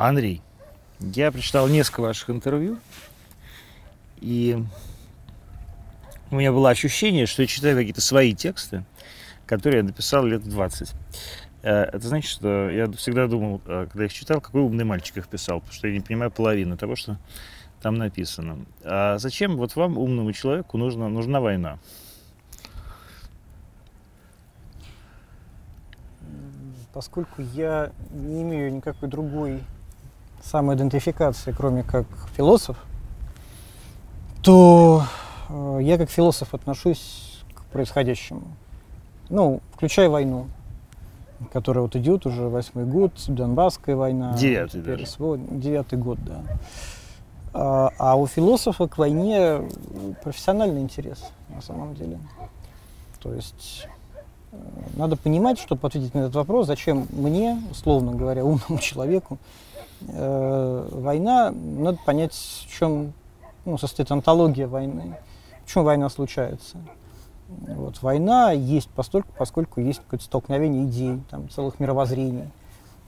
Андрей, я прочитал несколько ваших интервью, и у меня было ощущение, что я читаю какие-то свои тексты, которые я написал лет 20. Э, это значит, что я всегда думал, э, когда их читал, какой умный мальчик их писал, потому что я не понимаю половины того, что там написано. А зачем вот вам, умному человеку, нужна, нужна война? Поскольку я не имею никакой другой самоидентификации, кроме как философ, то э, я как философ отношусь к происходящему. Ну, включая войну, которая вот идет уже восьмой год, Донбасская война. Девятый даже. Девятый год, да. А, а у философа к войне профессиональный интерес на самом деле. То есть э, надо понимать, чтобы ответить на этот вопрос, зачем мне, условно говоря, умному человеку, э, война, надо понять, в чем ну, состоит антология войны, почему война случается. Вот, война есть постольку, поскольку есть какое-то столкновение идей, там, целых мировоззрений.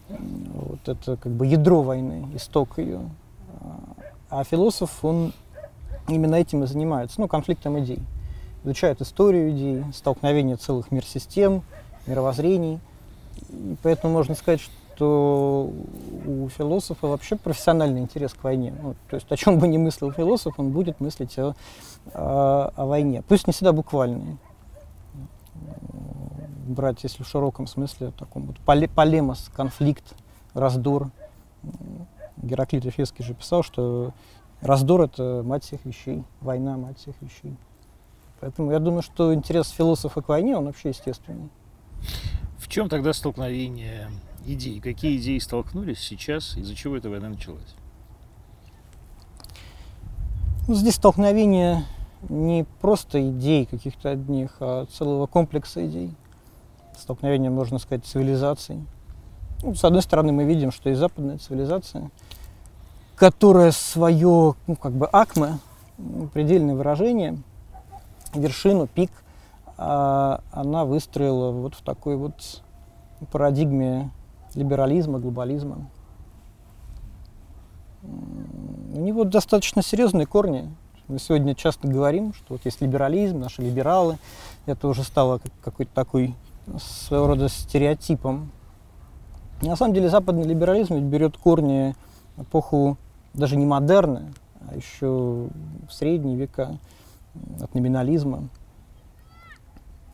Вот это как бы ядро войны, исток ее. А философ, он именно этим и занимается, ну, конфликтом идей. Изучает историю идей, столкновение целых мир-систем, мировоззрений. И поэтому можно сказать, что у философа вообще профессиональный интерес к войне. Ну, то есть о чем бы ни мыслил философ, он будет мыслить о, о войне. Пусть не всегда буквальный. Брать, если в широком смысле, таком вот поле, полемос, конфликт, раздор. Гераклит Эфесский же писал, что раздор — это мать всех вещей, война — мать всех вещей. Поэтому я думаю, что интерес философа к войне, он вообще естественный. В чем тогда столкновение идей? Какие идеи столкнулись сейчас, из-за чего эта война началась? Ну, здесь столкновение не просто идей каких-то одних, а целого комплекса идей. Столкновение, можно сказать, цивилизаций. Ну, с одной стороны, мы видим, что и западная цивилизация, которая свое, ну, как бы акме, предельное выражение, вершину, пик, а, она выстроила вот в такой вот парадигме либерализма, глобализма. У него достаточно серьезные корни. Мы сегодня часто говорим, что вот есть либерализм, наши либералы. Это уже стало какой-то такой своего рода стереотипом. на самом деле западный либерализм берет корни эпоху даже не модерны, а еще в средние века от номинализма.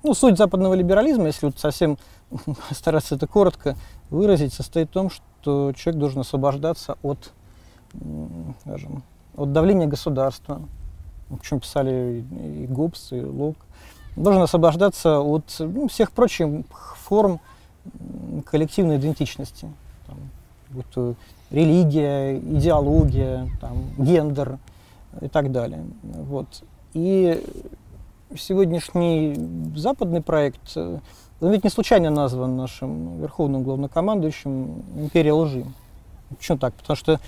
Ну, суть западного либерализма, если вот совсем стараться это коротко выразить, состоит в том, что человек должен освобождаться от, скажем, от давления государства, о чем писали и Гоббс, и Лок, должен освобождаться от ну, всех прочих форм коллективной идентичности, там, будь религия, идеология, там, гендер и так далее. Вот. И сегодняшний западный проект, э, он ведь не случайно назван нашим верховным главнокомандующим «Империя лжи». Почему так? Потому что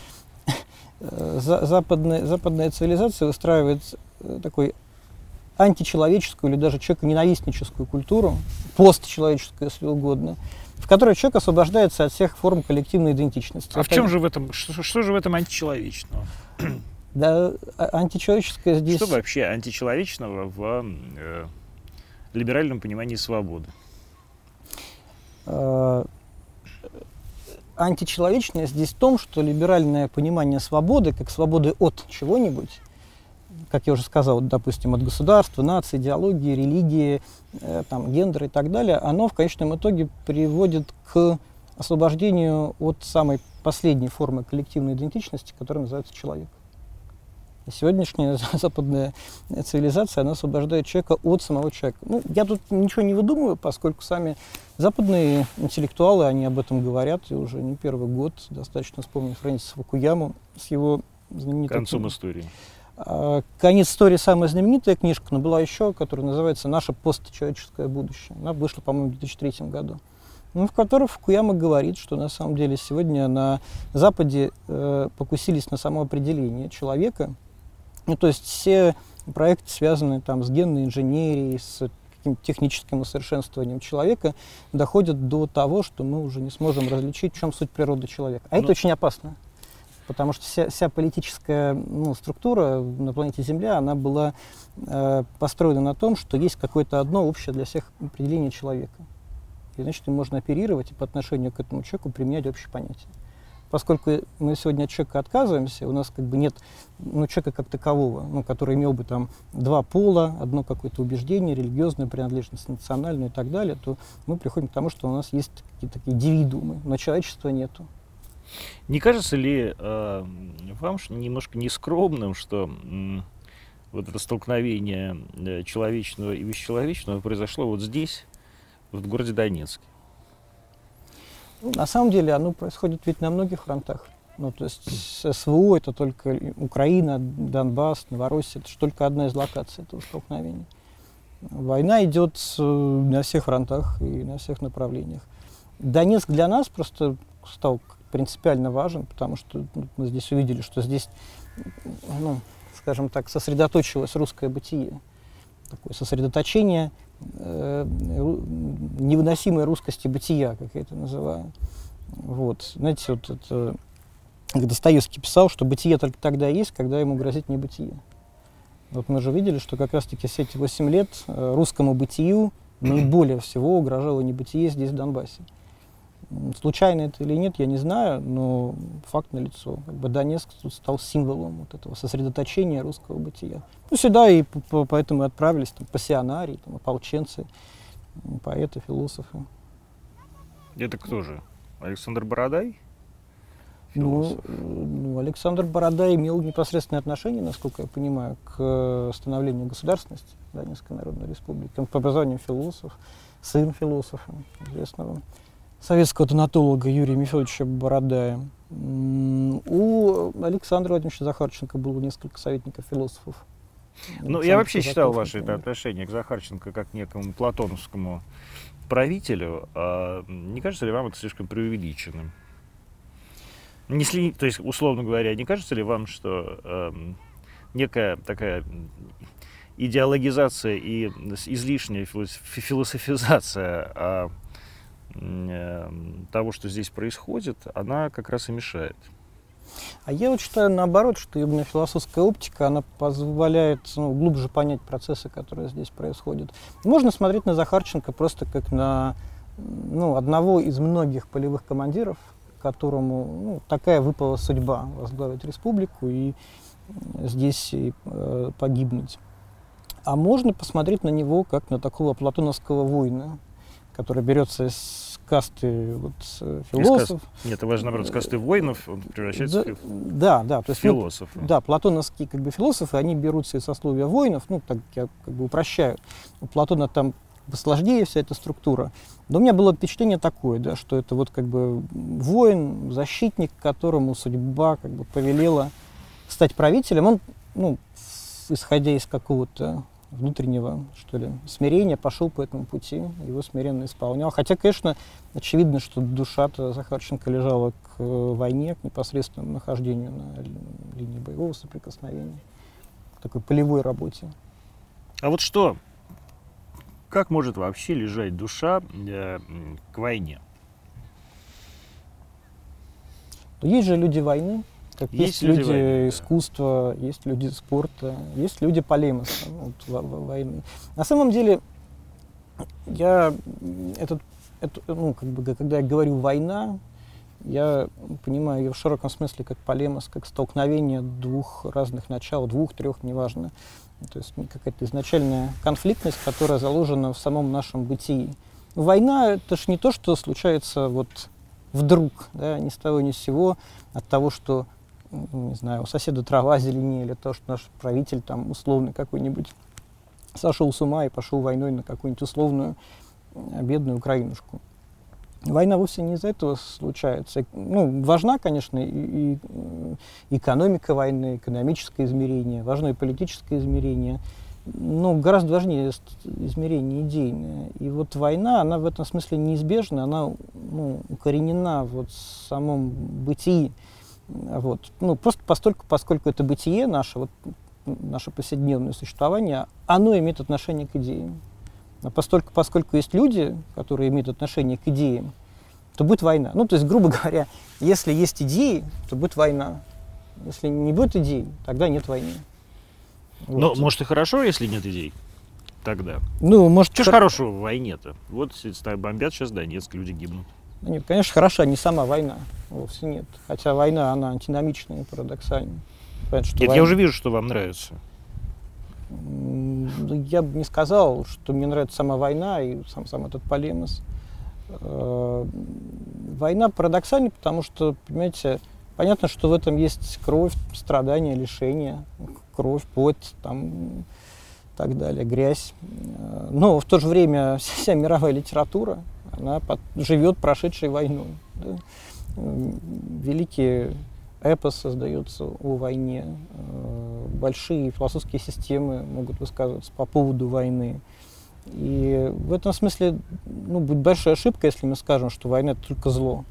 э, западная, западная цивилизация выстраивает э, такой античеловеческую или даже человеконенавистническую культуру, постчеловеческую, если угодно, в которой человек освобождается от всех форм коллективной идентичности. А Это... в чем же в этом, что, что же в этом античеловечного? Да, а, античеловеческое здесь... Что вообще античеловечного в э, либеральном понимании свободы? Э, античеловечное здесь в том, что либеральное понимание свободы, как свободы от чего-нибудь, как я уже сказал, допустим, от государства, нации, идеологии, религии, э, там, гендера и так далее, оно в конечном итоге приводит к освобождению от самой последней формы коллективной идентичности, которая называется человек. Сегодняшняя западная цивилизация, она освобождает человека от самого человека. Ну, я тут ничего не выдумываю, поскольку сами западные интеллектуалы, они об этом говорят, и уже не первый год достаточно вспомнить Фрэнсиса Фукуяму с его знаменитым... Концом истории. А, Конец истории самая знаменитая книжка, но была еще, которая называется «Наше постчеловеческое будущее». Она вышла, по-моему, в 2003 году. Ну, в которой Фукуяма говорит, что на самом деле сегодня на Западе э, покусились на самоопределение человека, ну, то есть все проекты, связанные там с генной инженерией, с каким-то техническим усовершенствованием человека доходят до того, что мы уже не сможем различить, в чем суть природы человека. А ну, это очень опасно. Потому что вся, вся политическая ну, структура на планете Земля, она была э, построена на том, что есть какое-то одно общее для всех определение человека. И значит, им можно оперировать и по отношению к этому человеку применять общее понятие поскольку мы сегодня от человека отказываемся, у нас как бы нет ну, человека как такового, ну, который имел бы там два пола, одно какое-то убеждение, религиозную принадлежность, национальную и так далее, то мы приходим к тому, что у нас есть какие-то такие индивидуумы, но человечества нету. Не кажется ли э, вам немножко нескромным, что э, вот это столкновение э, человечного и бесчеловечного произошло вот здесь, в городе Донецке? На самом деле оно происходит ведь на многих фронтах. Ну, то есть СВО это только Украина, Донбасс, Новороссия, это же только одна из локаций этого столкновения. Война идет на всех фронтах и на всех направлениях. Донецк для нас просто стал принципиально важен, потому что ну, мы здесь увидели, что здесь, ну, скажем так, сосредоточилось русское бытие. Такое сосредоточение э, невыносимой русскости бытия, как я это называю. Вот. Знаете, вот это, Достоевский писал, что бытие только тогда есть, когда ему грозит небытие. Вот мы же видели, что как раз-таки все эти 8 лет э, русскому бытию наиболее всего угрожало небытие здесь, в Донбассе. Случайно это или нет, я не знаю, но факт налицо. Как бы Донецк стал символом вот этого сосредоточения русского бытия. Ну, сюда и поэтому и отправились там, пассионарии, там, ополченцы, поэты, философы. Это кто же? Александр Бородай? Ну, ну, Александр Бородай имел непосредственное отношение, насколько я понимаю, к становлению государственности Донецкой Народной Республики. Он по образованию философ, сын философа известного советского тонатолога Юрия Михайловича Бородая. У Александра Владимировича Захарченко было несколько советников философов. Ну, я вообще считал ваше это отношение к Захарченко как к некому платоновскому правителю. А не кажется ли вам это слишком преувеличенным? Не сли, то есть, условно говоря, не кажется ли вам, что э, некая такая идеологизация и излишняя философизация Эм, того, что здесь происходит, она как раз и мешает. А я вот считаю наоборот, что именно философская оптика, она позволяет ну, глубже понять процессы, которые здесь происходят. Можно смотреть на Захарченко просто как на ну, одного из многих полевых командиров, которому ну, такая выпала судьба возглавить республику и здесь и, э, погибнуть. А можно посмотреть на него как на такого платоновского воина, который берется из касты вот, э, философов. Каст... Нет, это важно, наоборот, с касты воинов он превращается да, в да, да, то есть, философ. Ну, да, платоновские как бы, философы, они берутся из сословия воинов, ну, так я как бы упрощаю. У Платона там сложнее вся эта структура. Но у меня было впечатление такое, да, что это вот как бы воин, защитник, которому судьба как бы повелела стать правителем. Он, ну, исходя из какого-то внутреннего, что ли, смирения, пошел по этому пути, его смиренно исполнял. Хотя, конечно, очевидно, что душа-то Захарченко лежала к э, войне, к непосредственному нахождению на линии боевого соприкосновения, к такой полевой работе. А вот что, как может вообще лежать душа э, к войне? Есть же люди войны, как есть, есть люди, люди искусства, есть люди спорта, есть люди полемоса, ну, вот, войны. На самом деле, я этот, это, ну, как бы, когда я говорю война, я понимаю ее в широком смысле как полемос, как столкновение двух разных начал, двух, трех, неважно. То есть какая-то изначальная конфликтность, которая заложена в самом нашем бытии. Война — это же не то, что случается вот вдруг, да, ни с того ни с сего, от того, что не знаю, у соседа трава зеленее, или то, что наш правитель там условный какой-нибудь сошел с ума и пошел войной на какую-нибудь условную бедную Украинушку. Война вовсе не из-за этого случается. Ну, важна, конечно, и, и экономика войны, экономическое измерение, важно и политическое измерение, но гораздо важнее измерение идейное. И вот война, она в этом смысле неизбежна, она ну, укоренена вот в самом бытии вот. Ну, просто постольку, поскольку это бытие наше, вот, наше повседневное существование, оно имеет отношение к идеям. А поскольку, поскольку есть люди, которые имеют отношение к идеям, то будет война. Ну, то есть, грубо говоря, если есть идеи, то будет война. Если не будет идей, тогда нет войны. Ну, вот. может и хорошо, если нет идей тогда. Ну, может... Что ж хорошего в войне-то? Вот бомбят сейчас Донецк, люди гибнут. Нет, конечно, хороша не сама война, вовсе нет. Хотя война, она антиномичная парадоксальная. Понятно, что нет, война... я уже вижу, что вам нравится. Я бы не сказал, что мне нравится сама война и сам, сам этот полемос. Э, война парадоксальна, потому что, понимаете, понятно, что в этом есть кровь, страдания, лишения, кровь, пот, там, так далее, грязь. Э, но в то же время вся мировая литература, она под, живет прошедшей войной. Да? Великие эпос создается о войне, э, большие философские системы могут высказываться по поводу войны. И в этом смысле ну, будет большая ошибка, если мы скажем, что война это только зло.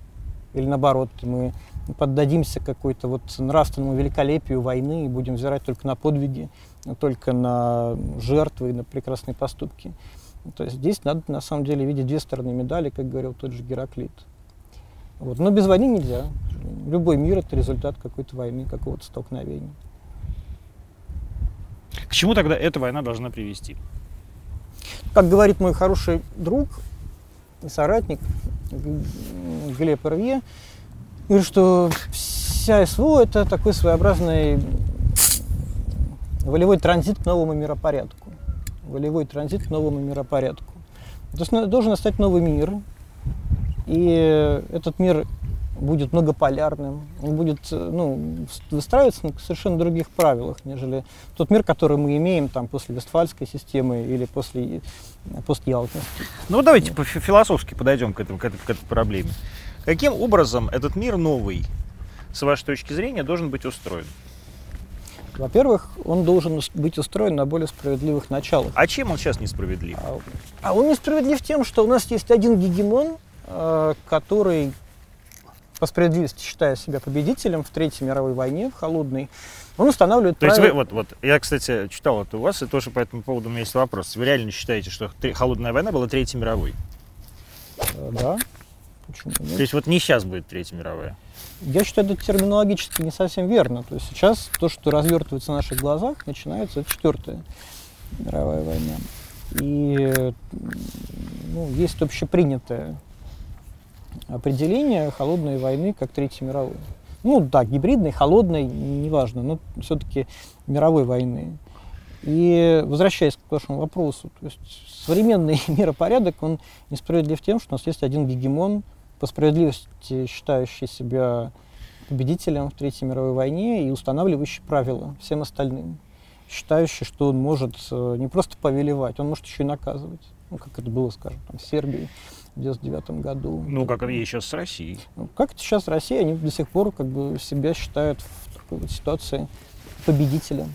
Или наоборот, мы поддадимся какой-то вот нравственному великолепию войны и будем взирать только на подвиги, только на жертвы и на прекрасные поступки. То есть здесь надо на самом деле видеть две стороны медали, как говорил тот же Гераклит. Вот. Но без войны нельзя. Любой мир это результат какой-то войны, какого-то столкновения. К чему тогда эта война должна привести? Как говорит мой хороший друг и соратник Глеб Рвье, говорит, что вся СВО это такой своеобразный волевой транзит к новому миропорядку. Волевой транзит к новому миропорядку. То должен настать новый мир, и этот мир будет многополярным, он будет ну, выстраиваться на совершенно других правилах, нежели тот мир, который мы имеем там, после Вестфальской системы или после, после Ялтинской. Ну давайте по философски подойдем к, этому, к, этой, к этой проблеме. Каким образом этот мир новый, с вашей точки зрения, должен быть устроен? Во-первых, он должен быть устроен на более справедливых началах. А чем он сейчас несправедлив? А, а он несправедлив тем, что у нас есть один гегемон, э, который по справедливости считая себя победителем в Третьей мировой войне, в холодной, он устанавливает То правила... есть вы, вот, вот, я, кстати, читал это у вас, и тоже по этому поводу у меня есть вопрос. Вы реально считаете, что холодная война была Третьей мировой? Э, да. Почему нет? То есть вот не сейчас будет Третья мировая? Я считаю, это терминологически не совсем верно. То есть сейчас то, что развертывается на наших глазах, начинается Четвертая мировая война. И ну, есть общепринятое определение холодной войны как Третьей мировой. Ну да, гибридной, холодной, неважно, но все-таки мировой войны. И возвращаясь к вашему вопросу, то есть современный миропорядок, он несправедлив тем, что у нас есть один гегемон, по справедливости считающий себя победителем в Третьей мировой войне и устанавливающий правила всем остальным, считающий, что он может э, не просто повелевать, он может еще и наказывать, ну, как это было, скажем, там, в Сербии в 99 году. Ну, как это сейчас с Россией. Ну, как это сейчас Россия, они до сих пор как бы себя считают в такой вот ситуации победителем.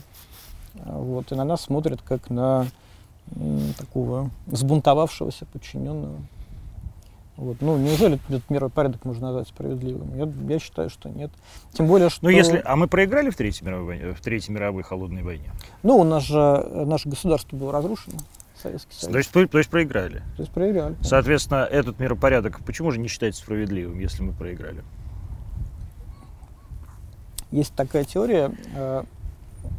А, вот, и на нас смотрят как на такого сбунтовавшегося подчиненного. Вот. Ну, неужели этот миропорядок можно назвать справедливым? Я, я считаю, что нет. Тем более, что... Ну, если... А мы проиграли в Третьей мировой, в Третьей мировой холодной войне? Ну, у нас же наше государство было разрушено. Советский Союз. То есть, то есть проиграли? То есть проиграли. Соответственно, этот миропорядок почему же не считается справедливым, если мы проиграли? Есть такая теория э,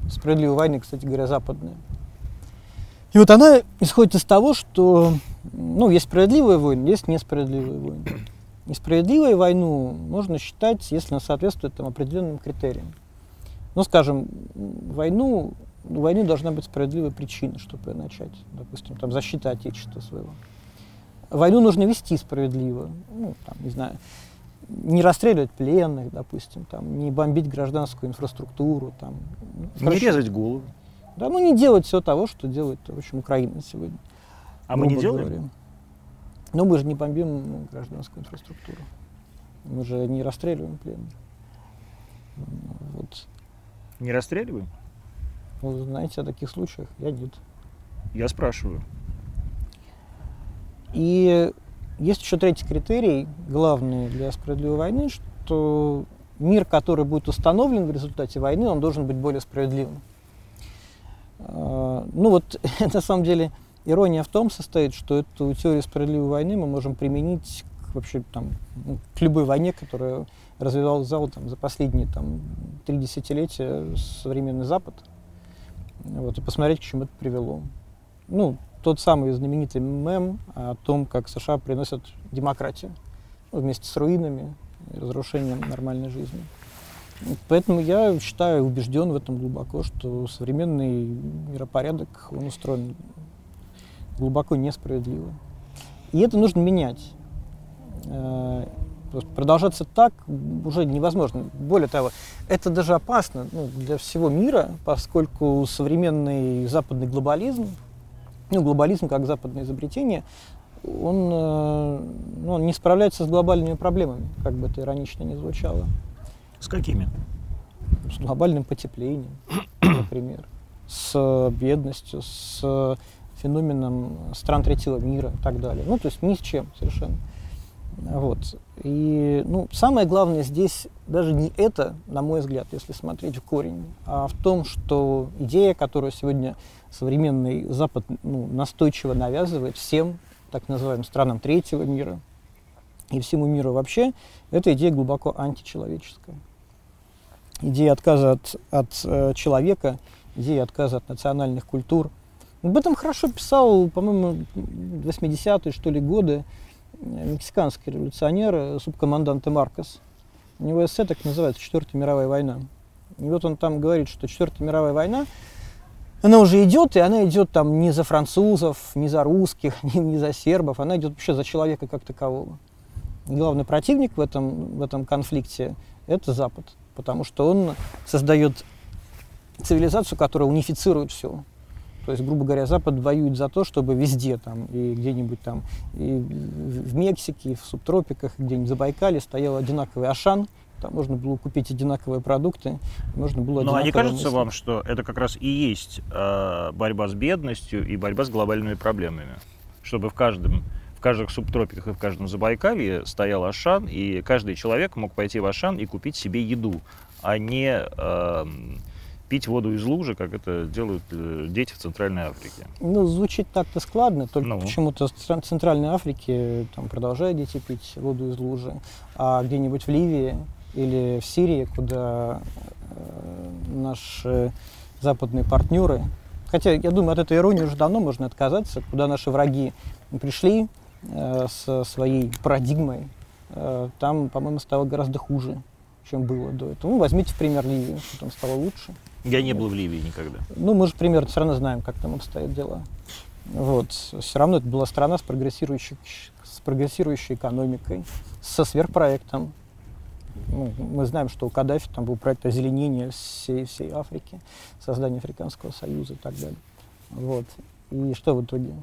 справедливой войны, кстати говоря, западная. И вот она исходит из того, что ну, есть справедливые войны, есть несправедливые войны. Несправедливую войну можно считать, если она соответствует там, определенным критериям. Ну, скажем, войну у войны должна быть справедливая причина, чтобы ее начать. Допустим, там, защита Отечества своего. Войну нужно вести справедливо. Ну, там, не знаю, не расстреливать пленных, допустим, там, не бомбить гражданскую инфраструктуру. Там, не хорошо. резать голову. Да, ну не делать все того, что делает, в общем, Украина сегодня. А мы не делаем? Говоря. Но мы же не бомбим ну, гражданскую инфраструктуру. Мы же не расстреливаем пленных. Вот. Не расстреливаем? Вы знаете о таких случаях? Я нет. Я спрашиваю. И есть еще третий критерий, главный для справедливой войны, что мир, который будет установлен в результате войны, он должен быть более справедливым. А, ну вот, на самом деле, ирония в том состоит, что эту теорию справедливой войны мы можем применить к, вообще там, ну, к любой войне, которая развивал зал там, за последние там, три десятилетия современный Запад. Вот, и посмотреть, к чему это привело. Ну, тот самый знаменитый мем о том, как США приносят демократию ну, вместе с руинами и разрушением нормальной жизни. Поэтому я считаю, убежден в этом глубоко, что современный миропорядок, он устроен глубоко несправедливо. И это нужно менять. Э, продолжаться так уже невозможно. Более того, это даже опасно ну, для всего мира, поскольку современный западный глобализм, ну, глобализм как западное изобретение, он, э, ну, он не справляется с глобальными проблемами, как бы это иронично не звучало. С какими? С глобальным потеплением, например, с бедностью, с феноменом стран третьего мира и так далее. Ну, то есть ни с чем совершенно. Вот. И ну, самое главное здесь даже не это, на мой взгляд, если смотреть в корень, а в том, что идея, которую сегодня современный Запад ну, настойчиво навязывает всем так называемым странам третьего мира и всему миру вообще, эта идея глубоко античеловеческая идея отказа от, от э, человека, идея отказа от национальных культур. Об этом хорошо писал, по-моему, 80-е, что ли, годы э, мексиканский революционер, э, субкомандант Маркос. У него эссе так называется «Четвертая мировая война». И вот он там говорит, что Четвертая мировая война, она уже идет, и она идет там не за французов, не за русских, не, не за сербов, она идет вообще за человека как такового. Главный противник в этом, в этом конфликте – это Запад потому что он создает цивилизацию, которая унифицирует все. То есть, грубо говоря, Запад воюет за то, чтобы везде, там, и где-нибудь там, и в Мексике, и в субтропиках, где-нибудь в Забайкале стоял одинаковый Ашан, там можно было купить одинаковые продукты, можно было Но не кажется мысли. вам, что это как раз и есть э, борьба с бедностью и борьба с глобальными проблемами? Чтобы в каждом каждых субтропиках и в каждом Забайкалье стоял Ашан, и каждый человек мог пойти в Ашан и купить себе еду, а не э, пить воду из лужи, как это делают э, дети в Центральной Африке. Ну, звучит так-то складно, только ну. почему-то в Центральной Африке там продолжают дети пить воду из лужи, а где-нибудь в Ливии или в Сирии, куда э, наши западные партнеры, хотя я думаю, от этой иронии уже давно можно отказаться, куда наши враги пришли, э, со своей парадигмой, э, там, по-моему, стало гораздо хуже, чем было до этого. Ну, возьмите в пример Ливию, там стало лучше. Я не был в Ливии никогда. Ну, мы же примерно все равно знаем, как там обстоят дела. Вот. Все равно это была страна с прогрессирующей, с прогрессирующей экономикой, со сверхпроектом. Ну, мы знаем, что у Каддафи там был проект озеленения всей, всей Африки, создание Африканского союза и так далее. Вот. И что в итоге?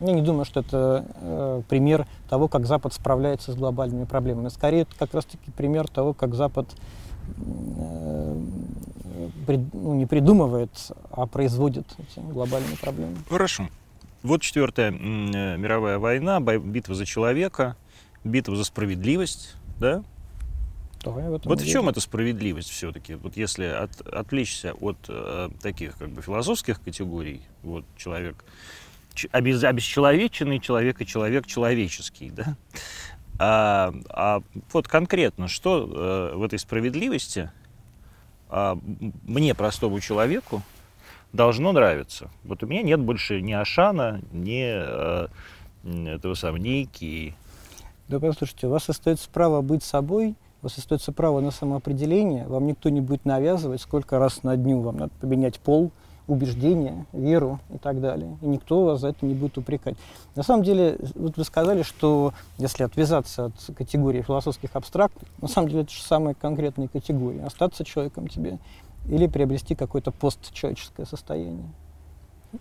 Я не думаю, что это э, пример того, как Запад справляется с глобальными проблемами. Скорее, это как раз-таки пример того, как Запад э, прид, ну, не придумывает, а производит эти глобальные проблемы. Хорошо. Вот четвертая э, мировая война, битва за человека, битва за справедливость, да? Давай в вот в чем эта справедливость все-таки? Вот если от, отвлечься от э, таких как бы философских категорий, вот человек обесчеловеченный человек и человек человеческий, да? А, а вот конкретно, что э, в этой справедливости а, мне, простому человеку, должно нравиться? Вот у меня нет больше ни Ашана, ни э, этого самого, ни Икии. Да послушайте, у вас остается право быть собой, у вас остается право на самоопределение, вам никто не будет навязывать, сколько раз на дню вам надо поменять пол, убеждения, веру и так далее. И никто вас за это не будет упрекать. На самом деле, вот вы сказали, что если отвязаться от категории философских абстрактов, на самом деле это же самые конкретные категории. Остаться человеком тебе или приобрести какое-то постчеловеческое состояние.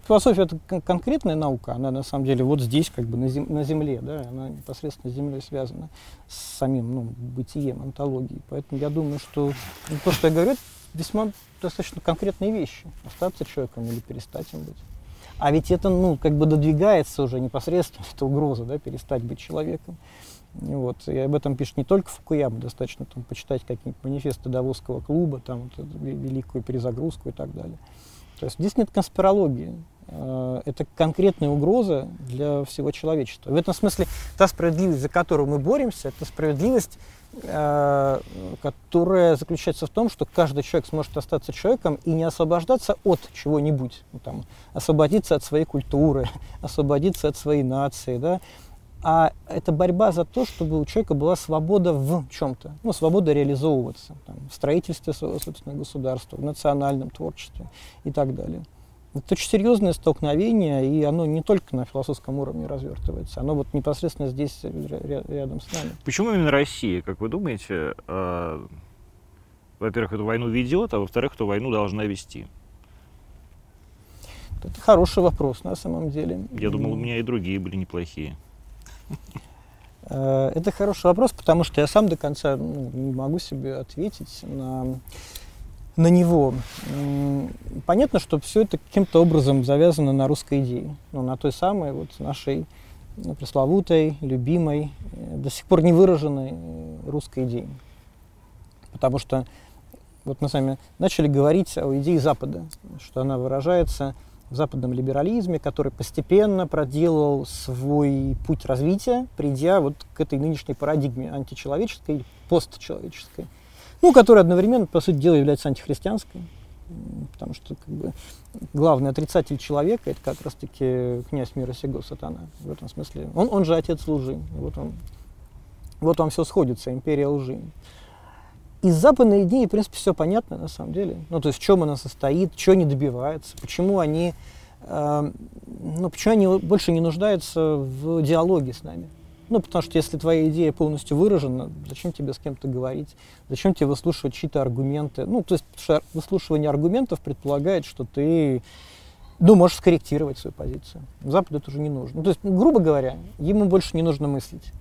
Философия это кон- конкретная наука, она на самом деле вот здесь, как бы на, зем- на Земле, да, она непосредственно с Землей связана с самим ну, бытием, онтологией. Поэтому я думаю, что ну, то, что я говорю, весьма достаточно конкретные вещи. Остаться человеком или перестать им быть. А ведь это, ну, как бы додвигается уже непосредственно, это угроза, да, перестать быть человеком. Вот. И об этом пишет не только Фукуяма, достаточно там почитать какие-нибудь манифесты Давосского клуба, там вот, великую перезагрузку и так далее. То есть здесь нет конспирологии. Э, это конкретная угроза для всего человечества. В этом смысле та справедливость, за которую мы боремся, это справедливость, э, которая заключается в том, что каждый человек сможет остаться человеком и не освобождаться от чего-нибудь, ну, там, освободиться от своей культуры, освободиться от своей нации, да, а это борьба за то, чтобы у человека была свобода в чем-то, ну, свобода реализовываться там, в строительстве своего собственного государства, в национальном творчестве и так далее. Это очень серьезное столкновение, и оно не только на философском уровне развертывается, оно вот непосредственно здесь рядом с нами. Почему именно Россия, как вы думаете, э, во-первых, эту войну ведет, а во-вторых, эту войну должна вести? Это хороший вопрос на самом деле. Я думал, у меня и другие были неплохие. Э, это хороший вопрос, потому что я сам до конца ну, не могу себе ответить на на него. Понятно, что все это каким-то образом завязано на русской идее, ну, на той самой вот нашей ну, пресловутой, любимой, э, до сих пор не выраженной э, русской идее. Потому что вот мы с вами начали говорить о идее Запада, что она выражается в западном либерализме, который постепенно проделал свой путь развития, придя вот к этой нынешней парадигме античеловеческой, постчеловеческой ну, которая одновременно, по сути дела, является антихристианской, потому что как бы, главный отрицатель человека это как раз-таки князь мира сего сатана. В этом смысле. Он, он же отец лжи. Вот, он, вот вам все сходится, империя лжи. Из западной идеи, в принципе, все понятно на самом деле. Ну, то есть в чем она состоит, что они добиваются, почему они, э, ну, почему они больше не нуждаются в диалоге с нами. Ну, потому что если твоя идея полностью выражена, зачем тебе с кем-то говорить, зачем тебе выслушивать чьи-то аргументы? Ну, то есть выслушивание аргументов предполагает, что ты ну, можешь скорректировать свою позицию. Западу это уже не нужно. Ну, то есть, грубо говоря, ему больше не нужно мыслить.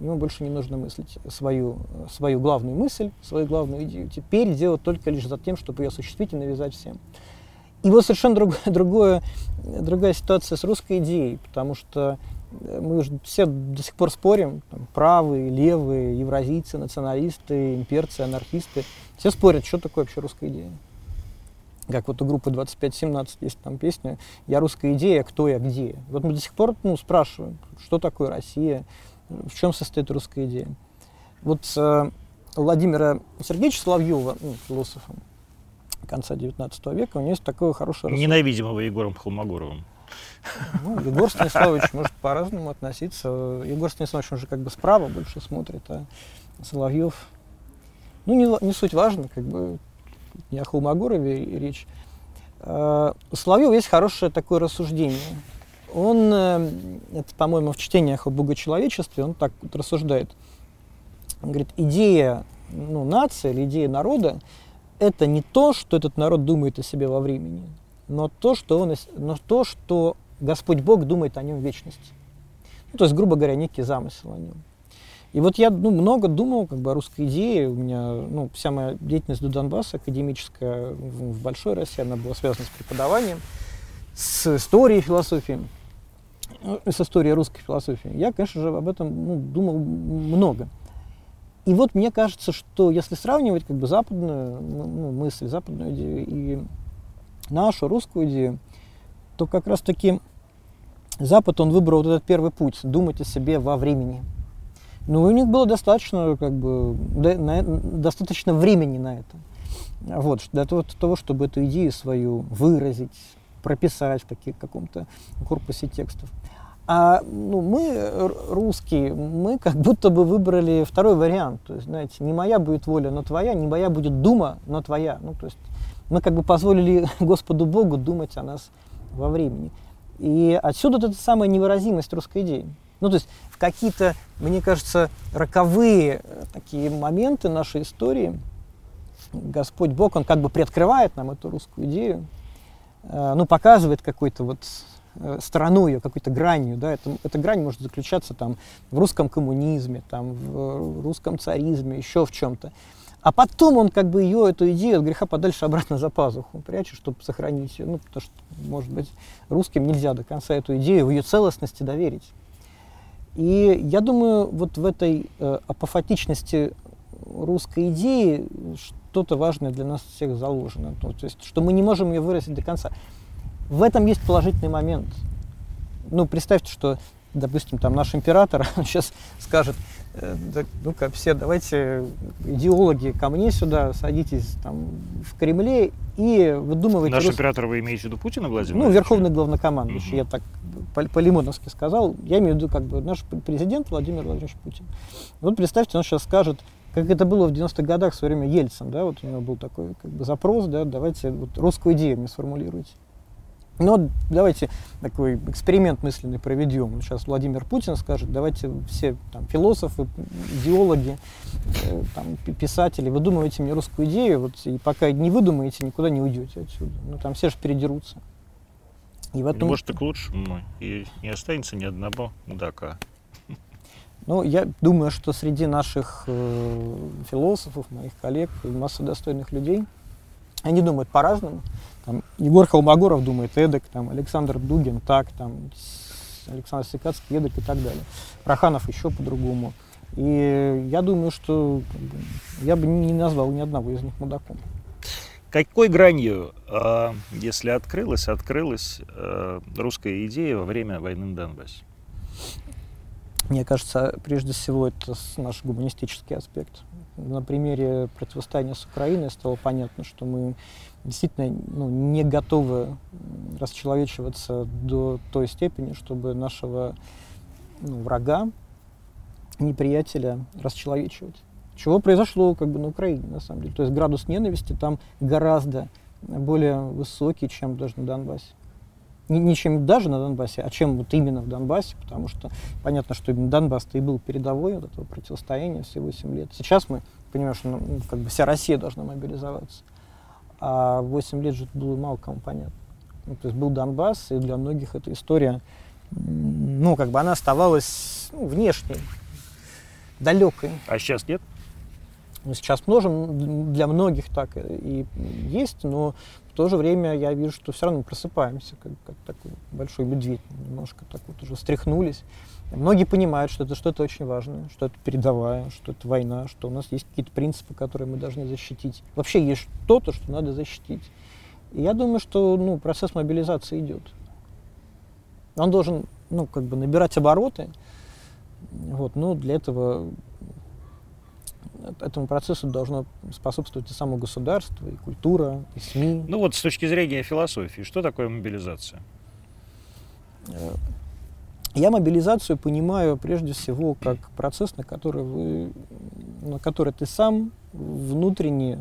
Ему больше не нужно мыслить свою, свою главную мысль, свою главную идею. Теперь делать только лишь за тем, чтобы ее осуществить и навязать всем. И вот совершенно другое, другое, другая ситуация с русской идеей, потому что мы все до сих пор спорим, там, правые, левые, евразийцы, националисты, имперцы, анархисты, все спорят, что такое вообще русская идея. Как вот у группы 2517 есть там песня «Я русская идея, кто я, где?». Вот мы до сих пор ну, спрашиваем, что такое Россия, в чем состоит русская идея. Вот э, Владимира Сергеевича Соловьева, ну, философа конца 19 века, у него есть такое хорошее... Ненавидимого Егором Холмогоровым. Ну, Егор Станиславович может по-разному относиться. Егор Станиславович уже как бы справа больше смотрит, а Соловьев... Ну, не, не суть важно, как бы не о Холмогорове речь. А, у Соловьева есть хорошее такое рассуждение. Он, э, это, по-моему, в чтениях о богочеловечестве, он так вот рассуждает. Он говорит, идея ну, нации или идея народа – это не то, что этот народ думает о себе во времени, но то, что, он, но то, что Господь Бог думает о нем в вечности. Ну, то есть, грубо говоря, некий замысел о нем. И вот я ну, много думал как бы, о русской идее. У меня ну, вся моя деятельность до Донбасса, академическая в, в Большой России, она была связана с преподаванием, с историей философии, ну, с историей русской философии. Я, конечно же, об этом ну, думал много. И вот мне кажется, что если сравнивать как бы западную ну, мысль, западную идею и нашу русскую идею, то как раз-таки Запад, он выбрал вот этот первый путь, думать о себе во времени. Ну, у них было достаточно, как бы, достаточно времени на это. Вот, для того, для того, чтобы эту идею свою выразить, прописать в таких, каком-то корпусе текстов. А ну, мы, русские, мы как будто бы выбрали второй вариант. То есть, знаете, не моя будет воля, но твоя, не моя будет дума, но твоя. Ну, то есть мы как бы позволили Господу Богу думать о нас во времени. И отсюда вот эта самая невыразимость русской идеи. Ну, то есть в какие-то, мне кажется, роковые э, такие моменты нашей истории Господь Бог, Он как бы приоткрывает нам эту русскую идею, э, ну, показывает какой-то вот э, сторону ее, какой-то гранью, да, это, эта грань может заключаться там в русском коммунизме, там в русском царизме, еще в чем-то. А потом он как бы ее, эту идею от греха подальше обратно за пазуху прячет, чтобы сохранить ее. Ну, потому что, может быть, русским нельзя до конца эту идею в ее целостности доверить. И я думаю, вот в этой э, апофатичности русской идеи что-то важное для нас всех заложено. Ну, то есть, что мы не можем ее выразить до конца. В этом есть положительный момент. Ну, представьте, что, допустим, там наш император сейчас скажет, э, ну-ка, все, давайте, идеологи, ко мне сюда, садитесь там в Кремле и выдумывайте... Наш рус... император, вы имеете в виду Путина, Владимир? Ну, верховный главнокомандующий, угу. я так по-лимоновски сказал. Я имею в виду, как бы, наш президент Владимир Владимирович Путин. Вот представьте, он сейчас скажет, как это было в 90-х годах в свое время Ельцин, да, вот у него был такой как бы запрос, да, давайте вот русскую идею мне сформулируйте. Но давайте такой эксперимент мысленный проведем. Сейчас Владимир Путин скажет, давайте все там, философы, идеологи, э, там, писатели, выдумывайте мне русскую идею, вот, и пока не выдумаете, никуда не уйдете отсюда. Ну, там все же передерутся. И в этом... Может, и к лучшему. И не останется ни одного мудака. Ну, я думаю, что среди наших э, философов, моих коллег, масса достойных людей, они думают по-разному. Там, Егор Холмогоров думает эдак, там, Александр Дугин так, там, Александр Сикацкий эдак и так далее. Проханов еще по-другому. И я думаю, что я бы не назвал ни одного из них мудаком. Какой гранью, а, если открылась, открылась э, русская идея во время войны на Донбассе? Мне кажется, прежде всего, это наш гуманистический аспект. На примере противостояния с Украиной стало понятно, что мы действительно ну, не готовы расчеловечиваться до той степени, чтобы нашего ну, врага, неприятеля расчеловечивать. Чего произошло как бы на Украине, на самом деле. То есть градус ненависти там гораздо более высокий, чем даже на Донбассе не, не чем даже на Донбассе, а чем вот именно в Донбассе, потому что понятно, что именно Донбасс-то и был передовой вот этого противостояния все 8 лет. Сейчас мы понимаем, что ну, как бы вся Россия должна мобилизоваться, а 8 лет же было мало кому понятно. Ну, то есть был Донбасс, и для многих эта история, ну, как бы она оставалась ну, внешней, далекой. А сейчас нет? Ну, сейчас множим, для многих так и есть, но в то же время я вижу, что все равно просыпаемся, как, как такой большой медведь, немножко так вот уже встряхнулись. Многие понимают, что это что-то очень важное, что это передовая, что это война, что у нас есть какие-то принципы, которые мы должны защитить. Вообще есть что-то, что надо защитить. И я думаю, что ну, процесс мобилизации идет. Он должен ну, как бы набирать обороты. Вот, но для этого этому процессу должно способствовать и само государство, и культура, и СМИ. Ну вот с точки зрения философии, что такое мобилизация? Э, я мобилизацию понимаю прежде всего как процесс, на который, вы, на который ты сам внутренне,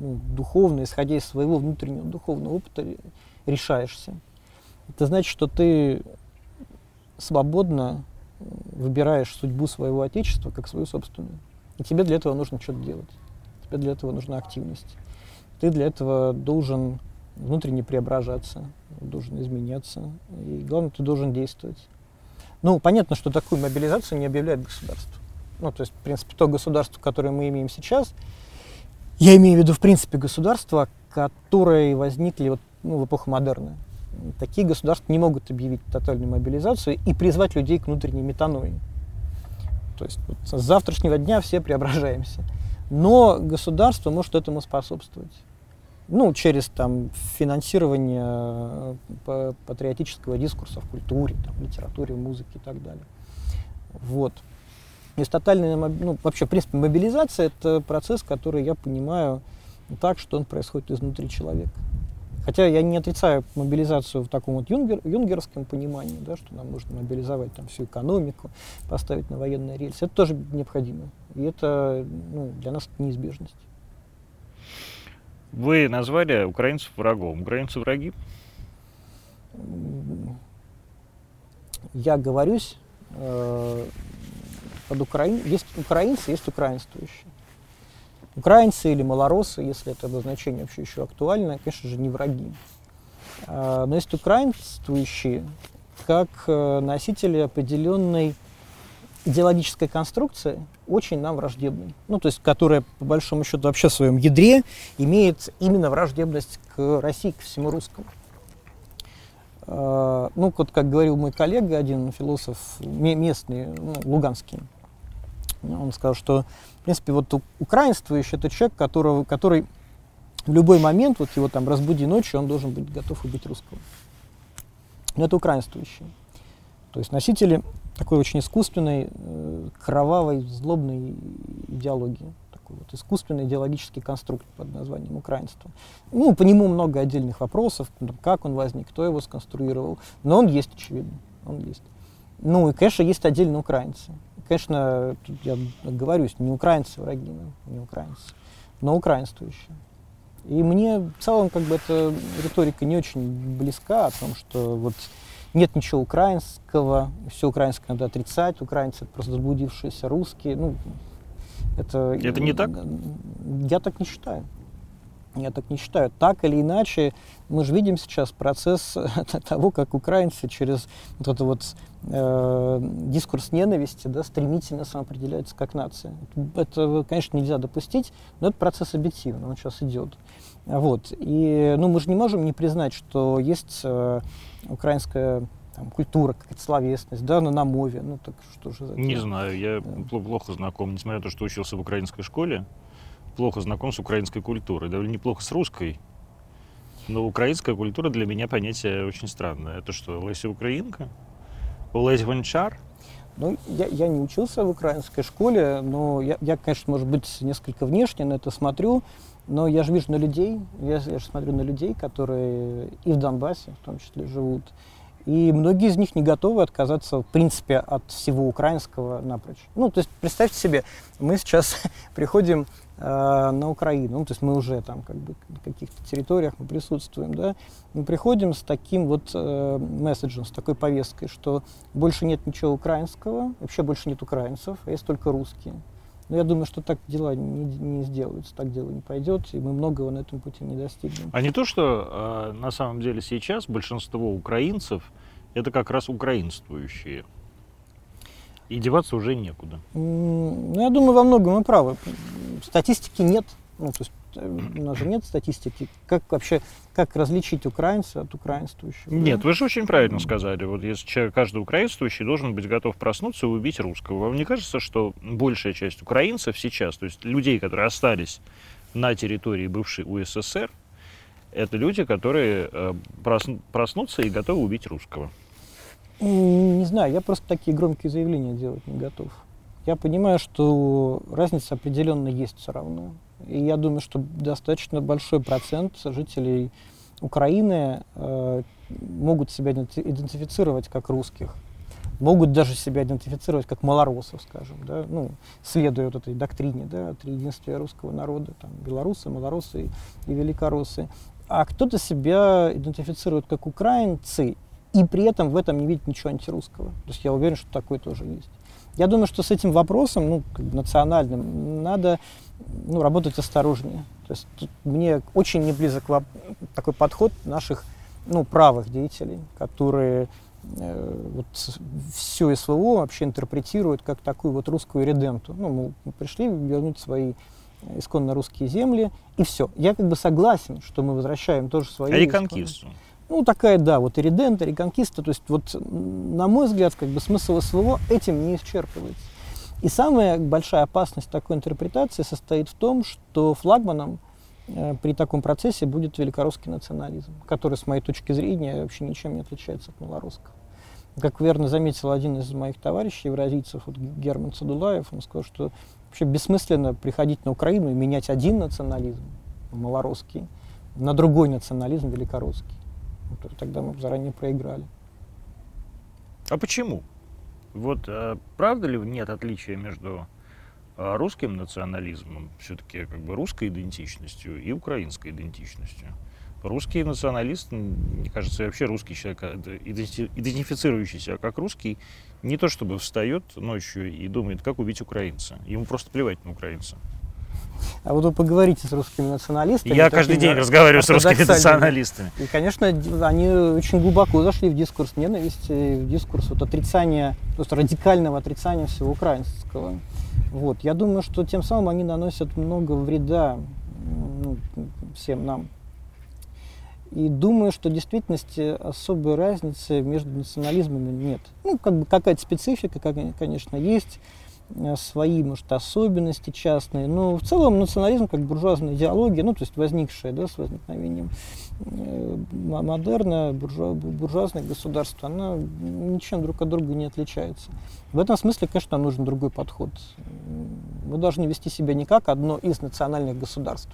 ну, духовно, исходя из своего внутреннего духовного опыта, решаешься. Это значит, что ты свободно выбираешь судьбу своего Отечества как свою собственную. И тебе для этого нужно что-то делать. Тебе для этого нужна активность. Ты для этого должен внутренне преображаться, должен изменяться. И главное, ты должен действовать. Ну, понятно, что такую мобилизацию не объявляет государство. Ну, то есть, в принципе, то государство, которое мы имеем сейчас, я имею в виду, в принципе, государства, которые возникли вот, ну, в эпоху модерна. Такие государства не могут объявить тотальную мобилизацию и призвать людей к внутренней метаноии. То есть вот с завтрашнего дня все преображаемся. Но государство может этому способствовать. Ну, через там, финансирование э, патриотического дискурса в культуре, там, литературе, музыке и так далее. Вот. И тотальная, ну, вообще, в принципе, мобилизация – это процесс, который я понимаю так, что он происходит изнутри человека. Хотя я не отрицаю мобилизацию в таком вот юнгер, юнгерском понимании, да, что нам нужно мобилизовать там всю экономику, поставить на военные рельсы. Это тоже необходимо. И это ну, для нас неизбежность. Вы назвали украинцев врагом. Украинцы враги? Я говорюсь э, под Украин... Есть украинцы, есть украинствующие. Украинцы или малоросы, если это обозначение вообще еще актуально, конечно же, не враги. А, но есть украинствующие как э, носители определенной идеологической конструкции, очень нам враждебной. Ну, то есть, которая, по большому счету, вообще в своем ядре имеет именно враждебность к России, к всему русскому. А, ну, вот как говорил мой коллега, один философ местный, ну, луганский, Он сказал, что, принципе, вот украинствующий это человек, которого, который в любой момент, вот его там разбуди ночью, он должен быть готов убить русского. Но это украинствующий. То есть носители такой очень искусственной, э, кровавой, злобной идеологии. Такой вот искусственный идеологический конструкт под названием украинство. Ну, по нему много отдельных вопросов, как он возник, кто его сконструировал. Но он есть, очевидно. Он есть. Ну и, конечно, есть отдельно украинцы. Конечно, я говорюсь, не украинцы враги, не украинцы, но украинствующие. И мне в целом как бы эта риторика не очень близка о том, что вот нет ничего украинского, все украинское надо отрицать, украинцы это просто заблудившиеся русские. Ну, это, это не так? Я так не считаю. Я так не считаю. Так или иначе, мы же видим сейчас процесс того, как украинцы через вот этот вот э, дискурс ненависти да, стремительно самоопределяются как нация. Это, конечно, нельзя допустить, но это процесс объективный, он сейчас идет. Вот. И ну, мы же не можем не признать, что есть э, украинская там, культура, какая-то словесность, да, на, на мове. Ну так что же за Не знаю, я да. плохо знаком, несмотря на то, что учился в украинской школе плохо знаком с украинской культурой, довольно неплохо с русской. Но украинская культура для меня понятие очень странное. Это что, Леся Украинка? Лесь Гончар? Ну, я, я не учился в украинской школе, но я, я, конечно, может быть, несколько внешне на это смотрю, но я же вижу на людей, я, я же смотрю на людей, которые и в Донбассе в том числе живут, и многие из них не готовы отказаться, в принципе, от всего украинского напрочь. Ну, то есть, представьте себе, мы сейчас приходим э, на Украину, ну, то есть мы уже там как бы на каких-то территориях мы присутствуем, да, мы приходим с таким вот э, месседжем, с такой повесткой, что больше нет ничего украинского, вообще больше нет украинцев, а есть только русские. Но я думаю, что так дела не, не сделаются, так дело не пойдет, и мы многого на этом пути не достигнем. А не то, что э, на самом деле сейчас большинство украинцев это как раз украинствующие. И деваться уже некуда. Ну, я думаю, во многом вы правы. Статистики нет. Ну, то есть у нас же нет статистики. Как вообще, как различить украинца от украинствующего? Нет, вы же очень правильно сказали. Вот если человек, каждый украинствующий должен быть готов проснуться и убить русского. Вам не кажется, что большая часть украинцев сейчас, то есть людей, которые остались на территории бывшей УССР, это люди, которые э, проснутся и готовы убить русского? Не знаю, я просто такие громкие заявления делать не готов. Я понимаю, что разница определенно есть все равно. И я думаю, что достаточно большой процент жителей Украины э, могут себя идентифицировать как русских, могут даже себя идентифицировать как малоросов, скажем, да, ну, следуя вот этой доктрине, да, триединствия русского народа, там, белорусы, малоросы и, великороссы. А кто-то себя идентифицирует как украинцы, и при этом в этом не видит ничего антирусского. То есть я уверен, что такое тоже есть. Я думаю, что с этим вопросом, ну, национальным, надо ну, работать осторожнее. То есть тут мне очень не близок такой подход наших ну, правых деятелей, которые э, вот все СВО вообще интерпретируют как такую вот русскую реденту. Ну, мы, пришли вернуть свои исконно русские земли, и все. Я как бы согласен, что мы возвращаем тоже свои... Реконкисту. Ну, такая, да, вот и редента, реконкиста. То есть, вот, на мой взгляд, как бы смысл СВО этим не исчерпывается. И самая большая опасность такой интерпретации состоит в том, что флагманом э, при таком процессе будет великорусский национализм, который, с моей точки зрения, вообще ничем не отличается от малорусского. Как верно заметил один из моих товарищей, евразийцев, вот Герман Цадулаев, он сказал, что вообще бессмысленно приходить на Украину и менять один национализм, малорусский, на другой национализм, великорусский. Тогда мы заранее проиграли. А почему? Вот э, правда ли нет отличия между э, русским национализмом, все-таки как бы русской идентичностью и украинской идентичностью? Русский националист, мне кажется, вообще русский человек, э, идентифицирующийся как русский, не то чтобы встает ночью и думает, как убить украинца. Ему просто плевать на украинца. А вот вы поговорите с русскими националистами. Я каждый день разговариваю с русскими националистами. И, конечно, они очень глубоко зашли в дискурс ненависти, в дискурс вот отрицания, просто радикального отрицания всего украинского. Вот. Я думаю, что тем самым они наносят много вреда ну, всем нам. И думаю, что в действительности особой разницы между национализмами нет. Ну, как бы какая-то специфика, конечно, есть. Э, свои, может, особенности частные, но в целом национализм как буржуазная идеология, ну, то есть возникшая, да, с возникновением э, модерна, буржуа, буржуазное государство, она ничем друг от друга не отличается. В этом смысле, конечно, нужен другой подход. Мы должны вести себя не как одно из национальных государств,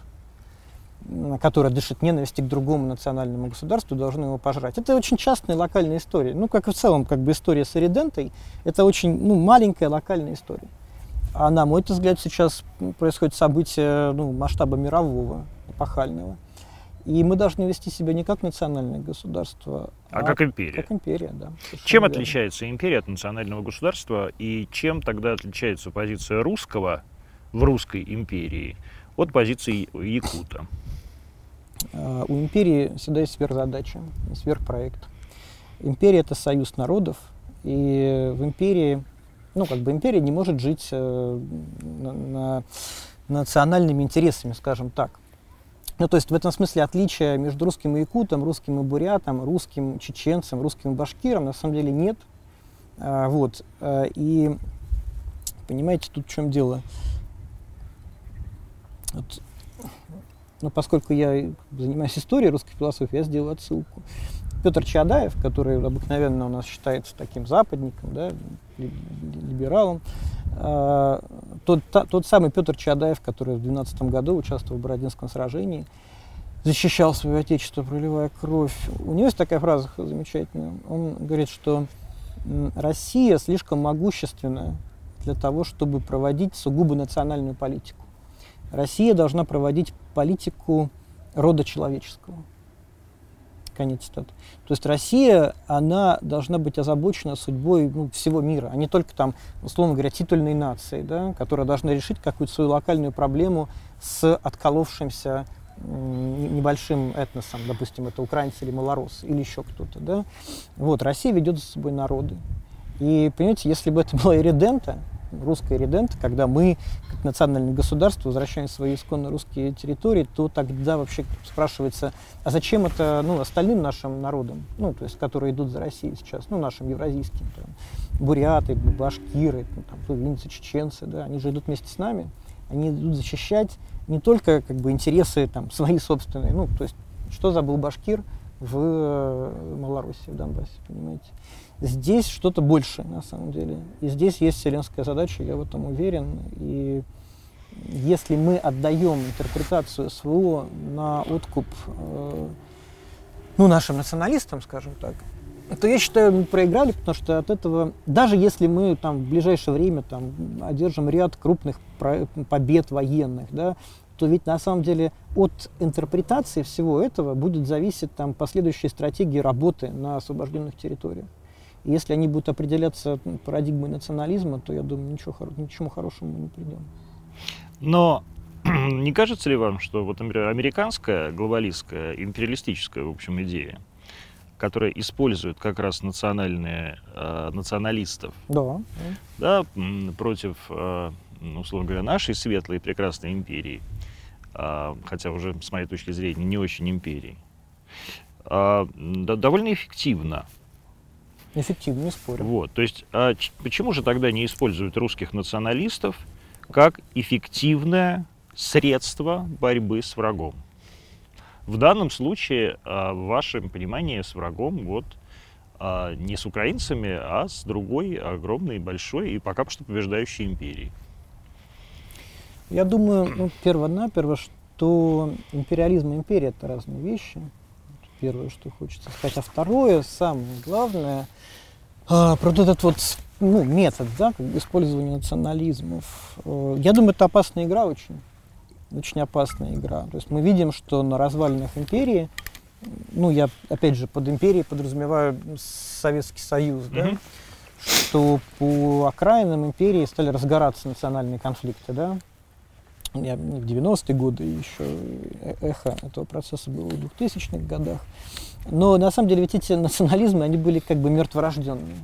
которая дышит ненавистью к другому национальному государству, должны его пожрать. Это очень частная локальная история. Ну, как и в целом, как бы история с Иридентой, это очень ну, маленькая локальная история. А на мой взгляд, сейчас происходит событие ну, масштаба мирового, эпохального. И мы должны вести себя не как национальное государство, а, а как империя. Как империя, да. Чем верно. отличается империя от национального государства и чем тогда отличается позиция русского в русской империи от позиции якута? А, у империи всегда есть сверхзадача, сверхпроект. Империя – это союз народов, и в империи, ну, как бы империя не может жить э, на, на национальными интересами, скажем так. Ну, то есть в этом смысле отличия между русским и якутом, русским и бурятом, русским чеченцем, русским и башкиром на самом деле нет. А, вот. А, и понимаете, тут в чем дело? Вот но поскольку я занимаюсь историей русской философии, я сделаю отсылку. Петр Чадаев, который обыкновенно у нас считается таким западником, да, либералом, э, тот, тот самый Петр Чадаев, который в 12 году участвовал в Бородинском сражении, защищал свое отечество, проливая кровь. У него есть такая фраза замечательная. Он говорит, что Россия слишком могущественная для того, чтобы проводить сугубо национальную политику. Россия должна проводить политику рода человеческого. Конец цитаты. То есть Россия, она должна быть озабочена судьбой ну, всего мира, а не только там, условно говоря, титульной нации, да, которая должна решить какую-то свою локальную проблему с отколовшимся небольшим этносом, допустим, это украинцы или малоросы, или еще кто-то, да. Вот, Россия ведет за собой народы. И, понимаете, если бы это была Иридента, русская редент, когда мы, как национальное государство, возвращаем свои исконно русские территории, то тогда вообще спрашивается, а зачем это ну, остальным нашим народам, ну, то есть, которые идут за Россией сейчас, ну, нашим евразийским, там, буряты, башкиры, ну, там, тувинцы, чеченцы, да, они же идут вместе с нами, они идут защищать не только как бы интересы там свои собственные, ну, то есть, что забыл башкир в э, Малороссии, в Донбассе, понимаете? Здесь что-то большее, на самом деле. И здесь есть вселенская задача, я в этом уверен. И если мы отдаем интерпретацию СВО на откуп э, ну, нашим националистам, скажем так, то я считаю, мы проиграли, потому что от этого, даже если мы там в ближайшее время там одержим ряд крупных побед военных, да, то ведь на самом деле от интерпретации всего этого будет зависеть там последующие стратегии работы на освобожденных территориях если они будут определяться парадигмой национализма, то я думаю, ничего, ничему хорошему мы не придем. Но не кажется ли вам, что вот, например, американская, глобалистская, империалистическая, в общем, идея, которая использует как раз национальные э, националистов, да. Да, против, э, условно говоря, нашей светлой и прекрасной империи, э, хотя уже, с моей точки зрения, не очень империи, э, да, довольно эффективно Эффективно, не спорю. Вот, то есть, а почему же тогда не используют русских националистов как эффективное средство борьбы с врагом? В данном случае, а, в вашем понимании, с врагом вот а, не с украинцами, а с другой огромной, большой и пока что побеждающей империей. Я думаю, ну, перво-наперво, что империализм и империя – это разные вещи первое, что хочется сказать. А второе, самое главное, а, про этот вот ну, метод да, использования национализмов. Э, я думаю, это опасная игра очень. Очень опасная игра. То есть мы видим, что на развалинах империи, ну, я, опять же, под империей подразумеваю Советский Союз, mm-hmm. да, что по окраинам империи стали разгораться национальные конфликты, да, я, в 90-е годы еще эхо этого процесса было в 2000-х годах. Но на самом деле ведь эти национализмы, они были как бы мертворожденные.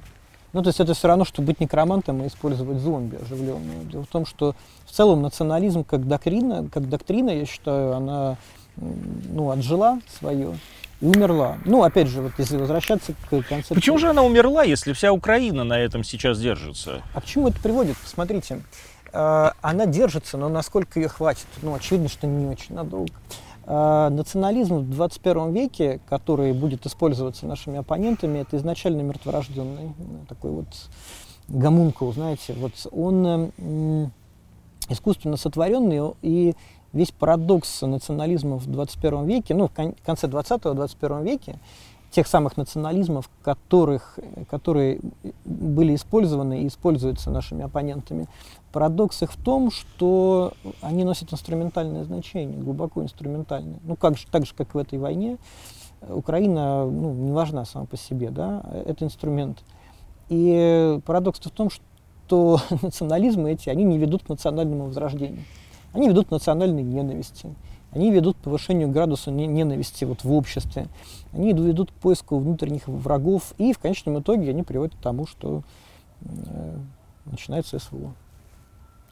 Ну, то есть это все равно, что быть некромантом и использовать зомби оживленную. Дело в том, что в целом национализм как доктрина, как доктрина, я считаю, она ну, отжила свое. и умерла. Ну, опять же, вот если возвращаться к концепции... Почему же она умерла, если вся Украина на этом сейчас держится? А к чему это приводит? Посмотрите, э, она держится, но насколько ее хватит? Ну, очевидно, что не очень надолго. Э, национализм в 21 веке, который будет использоваться нашими оппонентами, это изначально мертворожденный такой вот гомункул, знаете, вот он э, искусственно сотворенный, и весь парадокс национализма в 21 веке, ну, в конце 20-21 веке, тех самых национализмов, которых, которые были использованы и используются нашими оппонентами. Парадокс их в том, что они носят инструментальное значение, глубоко инструментальное. Ну, как же, так же, как в этой войне, Украина ну, не важна сама по себе, да, это инструмент. И парадокс в том, что национализмы эти, они не ведут к национальному возрождению. Они ведут к национальной ненависти, они ведут к повышению градуса ненависти вот в обществе, они ведут к поиску внутренних врагов, и в конечном итоге они приводят к тому, что э, начинается СВО,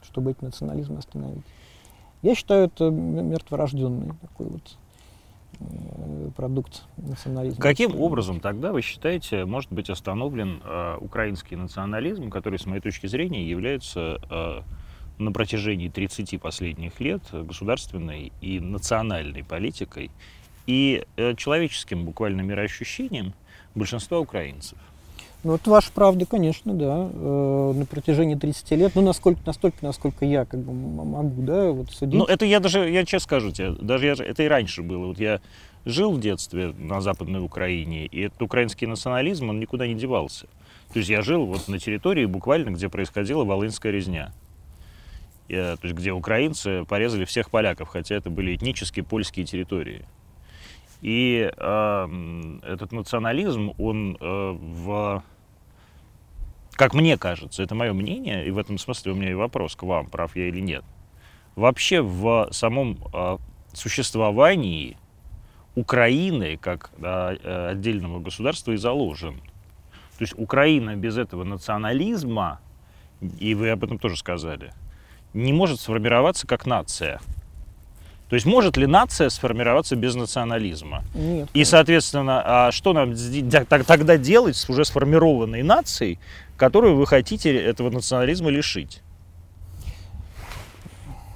чтобы эти национализмы остановить. Я считаю, это мертворожденный такой вот э, продукт национализма. Каким образом тогда, вы считаете, может быть остановлен э, украинский национализм, который, с моей точки зрения, является э, на протяжении 30 последних лет государственной и национальной политикой и э, человеческим буквально мироощущением большинства украинцев. Ну, это ваша правда, конечно, да. Э, на протяжении 30 лет, ну, насколько, настолько, насколько я как бы могу, да, вот судить. Ну, это я даже, я честно скажу тебе, даже я, это и раньше было. Вот я жил в детстве на Западной Украине, и этот украинский национализм, он никуда не девался. То есть я жил вот на территории буквально, где происходила Волынская резня. Э, то есть где украинцы порезали всех поляков, хотя это были этнические польские территории. И э, этот национализм, он э, в, как мне кажется, это мое мнение, и в этом смысле у меня и вопрос к вам, прав я или нет. Вообще в самом э, существовании Украины как да, э, отдельного государства и заложен. То есть Украина без этого национализма, и вы об этом тоже сказали, не может сформироваться как нация. То есть может ли нация сформироваться без национализма? Нет. И, соответственно, а что нам тогда делать с уже сформированной нацией, которую вы хотите этого национализма лишить?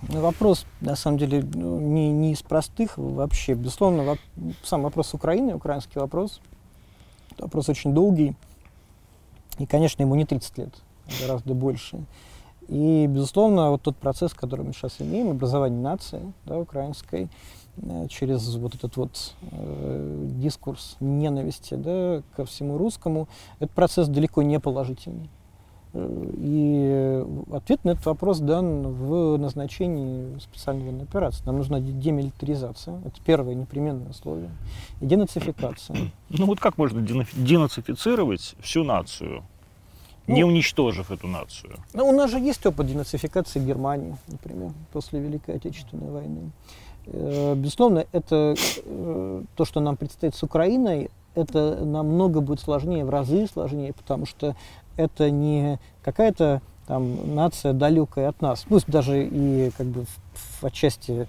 Ну, вопрос, на самом деле, ну, не, не из простых вообще. Безусловно, сам вопрос Украины, украинский вопрос, вопрос очень долгий. И, конечно, ему не 30 лет, а гораздо больше. И, безусловно, вот тот процесс, который мы сейчас имеем, образование нации да, украинской, э, через вот этот вот э, дискурс ненависти да, ко всему русскому, этот процесс далеко не положительный. Э, и ответ на этот вопрос дан в назначении специальной военной операции. Нам нужна демилитаризация. Это первое непременное условие. И денацификация. Ну вот как можно денацифицировать всю нацию? Ну, не уничтожив эту нацию. Ну, у нас же есть опыт денацификации Германии, например, после Великой Отечественной войны. Э, безусловно, это э, то, что нам предстоит с Украиной, это намного будет сложнее, в разы сложнее, потому что это не какая-то там нация далекая от нас, пусть даже и как бы в, в отчасти,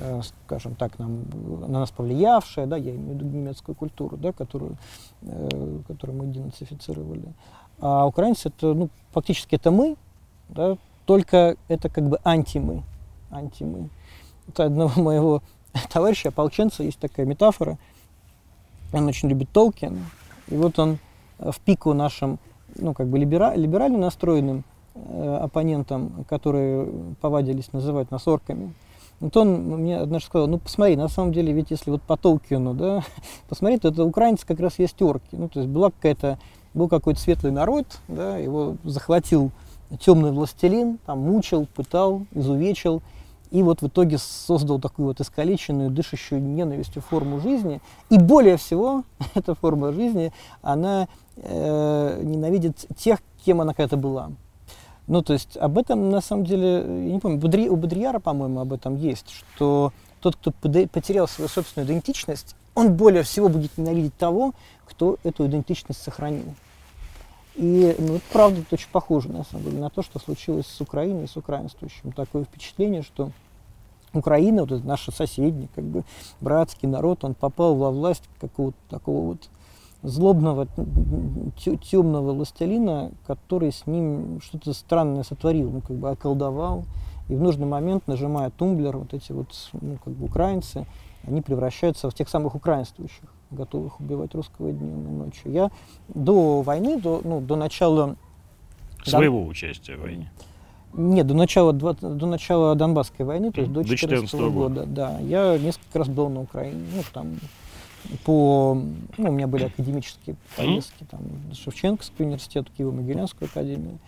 э, скажем так, нам, на нас повлиявшая, да, я имею в виду немецкую культуру, да, которую, э, которую мы денацифицировали. А украинцы это, ну, фактически это мы, да, только это как бы анти-мы. Анти-мы. Это одного моего товарища, ополченца, есть такая метафора. Он очень любит Толкин. И вот он э, в пику нашим, ну, как бы либера, либерально настроенным э, оппонентам, которые повадились называть нас орками, вот он мне однажды сказал, ну посмотри, на самом деле, ведь если вот по Толкину, да, посмотри, то это украинцы как раз есть орки. Ну, то есть была какая-то был какой-то светлый народ, да, его захватил темный властелин, там мучил, пытал, изувечил, и вот в итоге создал такую вот искалеченную, дышащую ненавистью форму жизни. И более всего, эта форма жизни, она э, ненавидит тех, кем она когда-то была. Ну, то есть об этом, на самом деле, я не помню, у Бодрияра, по-моему, об этом есть, что тот, кто потерял свою собственную идентичность, он более всего будет ненавидеть того, кто эту идентичность сохранил. И ну, это правда это очень похоже, на самом деле, на то, что случилось с Украиной и с украинствующим. Такое впечатление, что Украина, вот наш соседний, как бы братский народ, он попал во власть какого-то такого вот злобного, темного властелина, который с ним что-то странное сотворил, ну, как бы околдовал. И в нужный момент, нажимая тумблер, вот эти вот, ну, как бы украинцы, они превращаются в тех самых украинствующих, готовых убивать русского днем и ночью. Я до войны, до, ну, до начала... Своего Дон... участия в войне. Нет, до начала, до начала Донбасской войны, то есть до 2014 года, года, да. Я несколько раз был на Украине, ну, там, по, ну, у меня были академические поездки, там, Шевченковский университет, Киево-Могилянскую академию.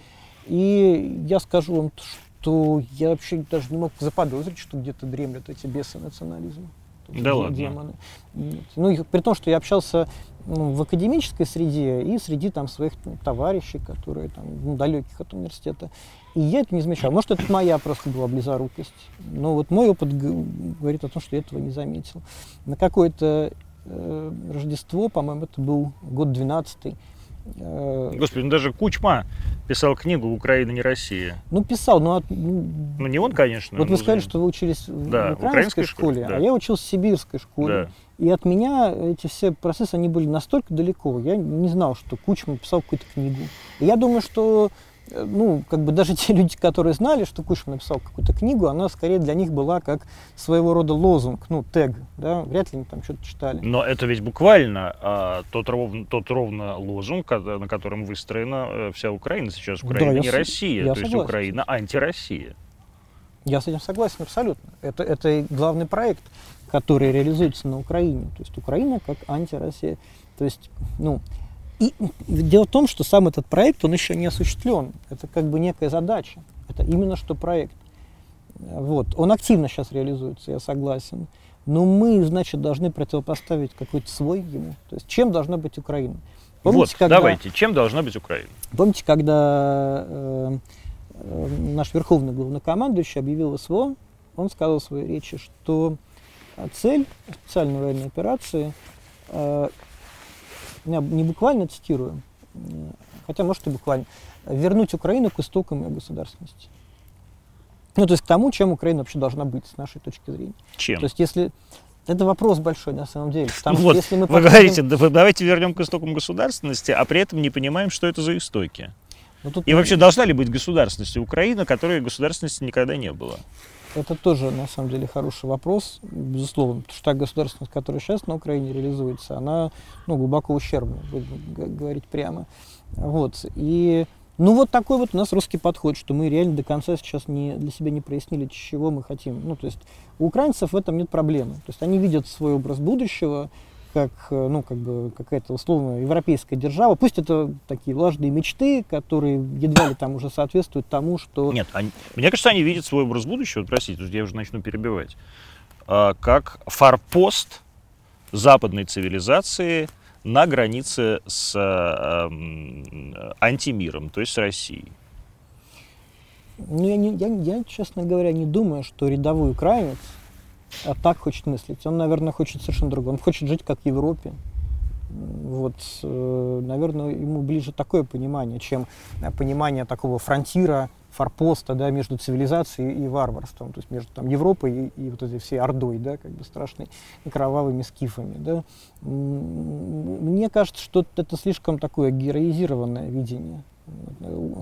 И я скажу вам, что я вообще даже не мог заподозрить, что где-то дремлят эти бесы национализма. Да ладно. демоны. Ну, и, при том, что я общался ну, в академической среде и среди там своих ну, товарищей, которые там ну, далеких от университета. И я это не замечал. Может, это моя просто была близорукость. Но вот мой опыт говорит о том, что я этого не заметил. На какое-то э, Рождество, по-моему, это был год 12 Э, Господи, ну даже Кучма писал книгу «Украина не Россия». Ну, писал, но... Ну, ну не он, конечно. Вот вы сказали, что вы учились да, в украинской, украинской школе, да. а я учился в сибирской школе. Да. И от меня эти все процессы, они были настолько далеко. Я не знал, что Кучма писал какую-то книгу. И я думаю, что Э, ну, как бы даже те люди, которые знали, что Кушин написал какую-то книгу, она скорее для них была как своего рода лозунг, ну, тег, да, вряд ли они там что-то читали. Но это ведь буквально а, тот, ровно, тот ровно лозунг, на котором выстроена э, вся Украина сейчас. Украина да, не я, Россия, я то согласен. есть Украина антироссия. Я с этим согласен абсолютно. Это, это главный проект, который реализуется на Украине. То есть Украина как антироссия. То есть, ну, и дело в том, что сам этот проект, он еще не осуществлен. Это как бы некая задача. Это именно что проект. Вот. Он активно сейчас реализуется, я согласен. Но мы, значит, должны противопоставить какой-то свой ему. То есть чем должна быть Украина? Помните, вот, когда, давайте, чем должна быть Украина? Помните, когда э, э, наш верховный главнокомандующий объявил СВО, он сказал в своей речи, что цель специальной военной операции э, я не буквально цитирую, хотя, может, и буквально, вернуть Украину к истокам ее государственности. Ну, то есть к тому, чем Украина вообще должна быть с нашей точки зрения. Чем? То есть если... Это вопрос большой, на самом деле. Потому вот, если мы вы говорите, да, давайте вернем к истокам государственности, а при этом не понимаем, что это за истоки. Ну, тут... И вообще, должна ли быть государственность Украина, которой государственности никогда не было? Это тоже, на самом деле, хороший вопрос, безусловно, потому что та государственность, которая сейчас на Украине реализуется, она ну, глубоко ущербна, будем говорить прямо. Вот. И ну вот такой вот у нас русский подход, что мы реально до конца сейчас не, для себя не прояснили, чего мы хотим. Ну, то есть у украинцев в этом нет проблемы. То есть они видят свой образ будущего, как, э, ну, как бы какая-то условно европейская держава. Пусть это такие влажные мечты, которые едва ли там уже соответствуют тому, что... Нет, они, мне кажется, они видят свой образ будущего, простите, я уже начну перебивать, а, как форпост западной цивилизации на границе с а, антимиром, то есть с Россией. Ну, я, не, я, я, честно говоря, не думаю, что рядовой украинец а так хочет мыслить. Он, наверное, хочет совершенно другое. Он хочет жить как в Европе. Вот, э, наверное, ему ближе такое понимание, чем понимание такого фронтира, форпоста, да, между цивилизацией и варварством, то есть между там Европой и, и вот этой всей Ордой, да, как бы страшной кровавыми скифами, да. Мне кажется, что это слишком такое героизированное видение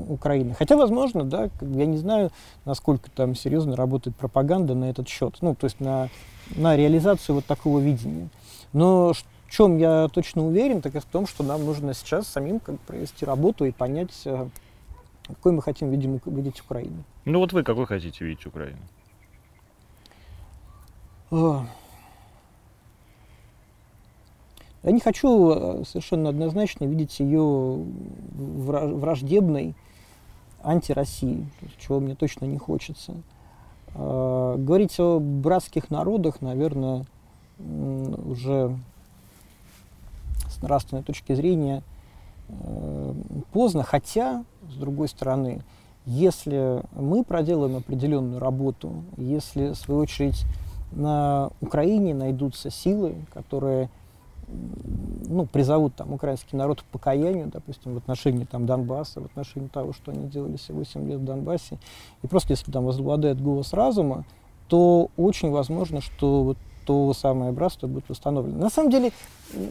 Украины. Хотя, возможно, да, я не знаю, насколько там серьезно работает пропаганда на этот счет, ну, то есть на, на реализацию вот такого видения. Но в чем я точно уверен, так и в том, что нам нужно сейчас самим как провести работу и понять, э, какой мы хотим видим, видеть Украину. Ну вот вы какой хотите видеть Украину? Я не хочу э, совершенно однозначно видеть ее враждебной антироссии, чего мне точно не хочется. А, говорить о братских народах, наверное, уже с нравственной точки зрения э, поздно, хотя, с другой стороны, если мы проделаем определенную работу, если, в свою очередь, на Украине найдутся силы, которые ну, призовут там украинский народ к покаянию, допустим, в отношении там Донбасса, в отношении того, что они делали все 8 лет в Донбассе. И просто если там возобладает голос разума, то очень возможно, что вот то самое братство будет восстановлено. На самом деле...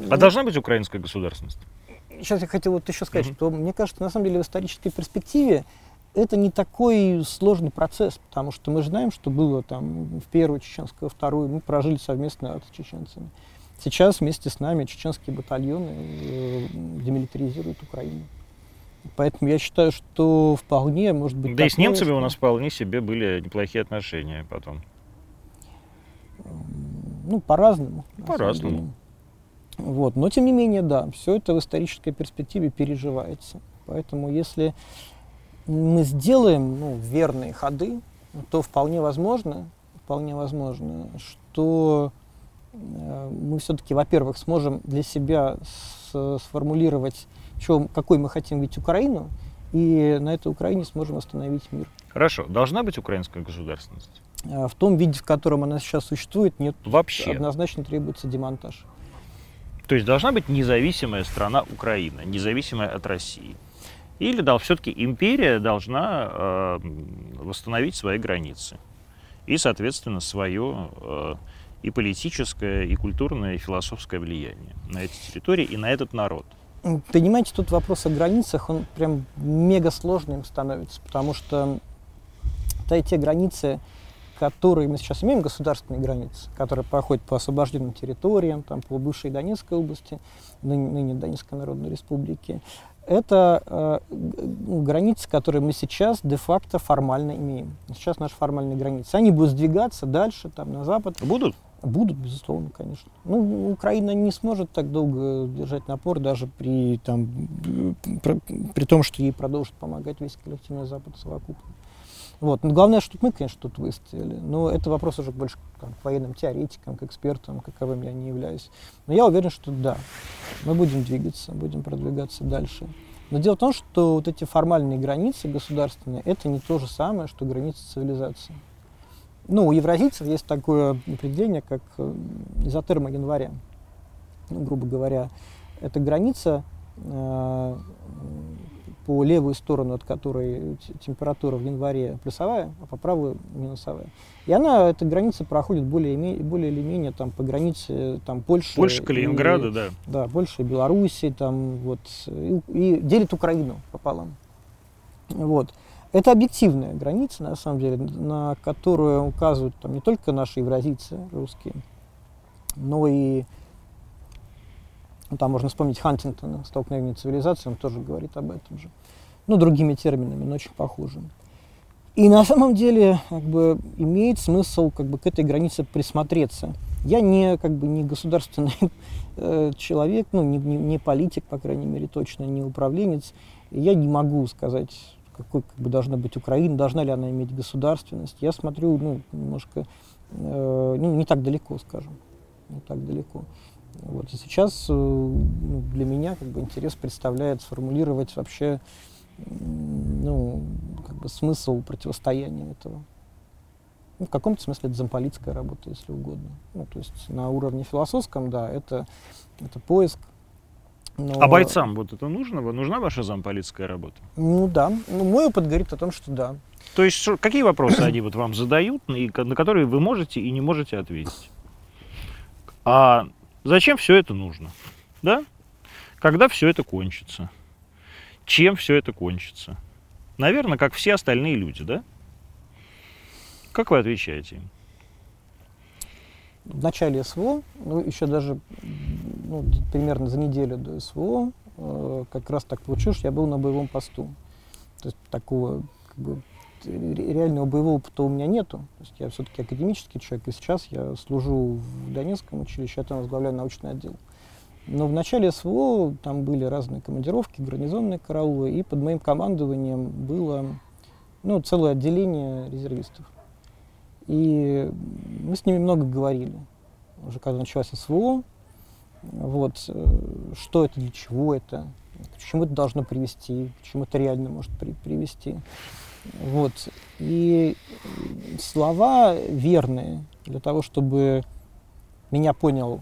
А должна быть украинская государственность? Сейчас я хотел вот еще сказать, mm-hmm. что мне кажется, на самом деле в исторической перспективе это не такой сложный процесс, потому что мы знаем, что было там в первую чеченскую, вторую, мы прожили совместно с чеченцами. Сейчас вместе с нами чеченские батальоны э, демилитаризируют Украину. Поэтому я считаю, что вполне может быть... Да и с немцами что... у нас вполне себе были неплохие отношения потом. Ну, по-разному. По-разному. Вот. Но, тем не менее, да, все это в исторической перспективе переживается. Поэтому, если мы сделаем ну, верные ходы, то вполне возможно, вполне возможно, что мы все-таки, во-первых, сможем для себя сформулировать, что, какой мы хотим видеть Украину, и на этой Украине сможем восстановить мир. Хорошо. Должна быть украинская государственность? Э, в том виде, в котором она сейчас существует, нет. Вообще? Однозначно требуется демонтаж. То есть должна быть независимая страна Украина, независимая от России? Или да, все-таки империя должна э, восстановить свои границы и, соответственно, свое э, и политическое, и культурное, и философское влияние на эти территории и на этот народ. Понимаете, тут вопрос о границах, он прям мега сложным становится, потому что да, те границы, которые мы сейчас имеем, государственные границы, которые проходят по освобожденным территориям, там, по бывшей Донецкой области, ныне, ныне Донецкой Народной Республике, это э, границы, которые мы сейчас де-факто формально имеем. Сейчас наши формальные границы. Они будут сдвигаться дальше, там, на запад. Будут? Будут, безусловно, конечно. Ну, Украина не сможет так долго держать напор, даже при, там, при, при том, что ей продолжит помогать весь коллективный Запад совокупно. Вот. Но главное, чтобы мы, конечно, тут выстояли. Но это вопрос уже больше там, к военным теоретикам, к экспертам, каковым я не являюсь. Но я уверен, что да, мы будем двигаться, будем продвигаться дальше. Но дело в том, что вот эти формальные границы государственные, это не то же самое, что границы цивилизации. Ну, у евразийцев есть такое определение, как э, изотерма января. Ну, грубо говоря, это граница э, по левую сторону, от которой температура в январе плюсовая, а по правую минусовая. И она, эта граница проходит более, более или менее там, по границе там, Польши. Польши, Калининграда, и, да. Да, Польши, Белоруссии, там, вот, и, и делит Украину пополам. Вот. Это объективная граница, на самом деле, на которую указывают там, не только наши евразийцы русские, но и ну, там можно вспомнить Хантингтона, «Столкновение цивилизации», он тоже говорит об этом же. Ну, другими терминами, но очень похожими. И на самом деле как бы, имеет смысл как бы, к этой границе присмотреться. Я не, как бы, не государственный э, человек, ну, не, не, не политик, по крайней мере, точно, не управленец. Я не могу сказать, какой как бы, должна быть Украина, должна ли она иметь государственность. Я смотрю ну, немножко э, ну, не так далеко, скажем. Не так далеко. Вот. И сейчас э, ну, для меня как бы, интерес представляет сформулировать вообще ну, как бы смысл противостояния этого. Ну, в каком-то смысле это замполитская работа, если угодно. Ну, то есть на уровне философском, да, это, это поиск. Но... А бойцам вот это нужно? Нужна ваша замполитская работа? Ну да. Ну, мой опыт говорит о том, что да. То есть что, какие вопросы они вот вам задают, и, на которые вы можете и не можете ответить? А Зачем все это нужно? Да? Когда все это кончится? Чем все это кончится? Наверное, как все остальные люди, да? Как вы отвечаете им? В начале СВО, ну, еще даже ну, примерно за неделю до СВО, э, как раз так получилось, я был на боевом посту. То есть такого как бы, реального боевого опыта у меня нету. То есть я все-таки академический человек, и сейчас я служу в Донецком училище, я там возглавляю научный отдел. Но в начале СВО там были разные командировки, гарнизонные караулы, и под моим командованием было ну, целое отделение резервистов. И мы с ними много говорили. Уже когда началось СВО, вот, э, что это, для чего это, к чему это должно привести, к чему это реально может при привести. Вот. И слова верные для того, чтобы меня понял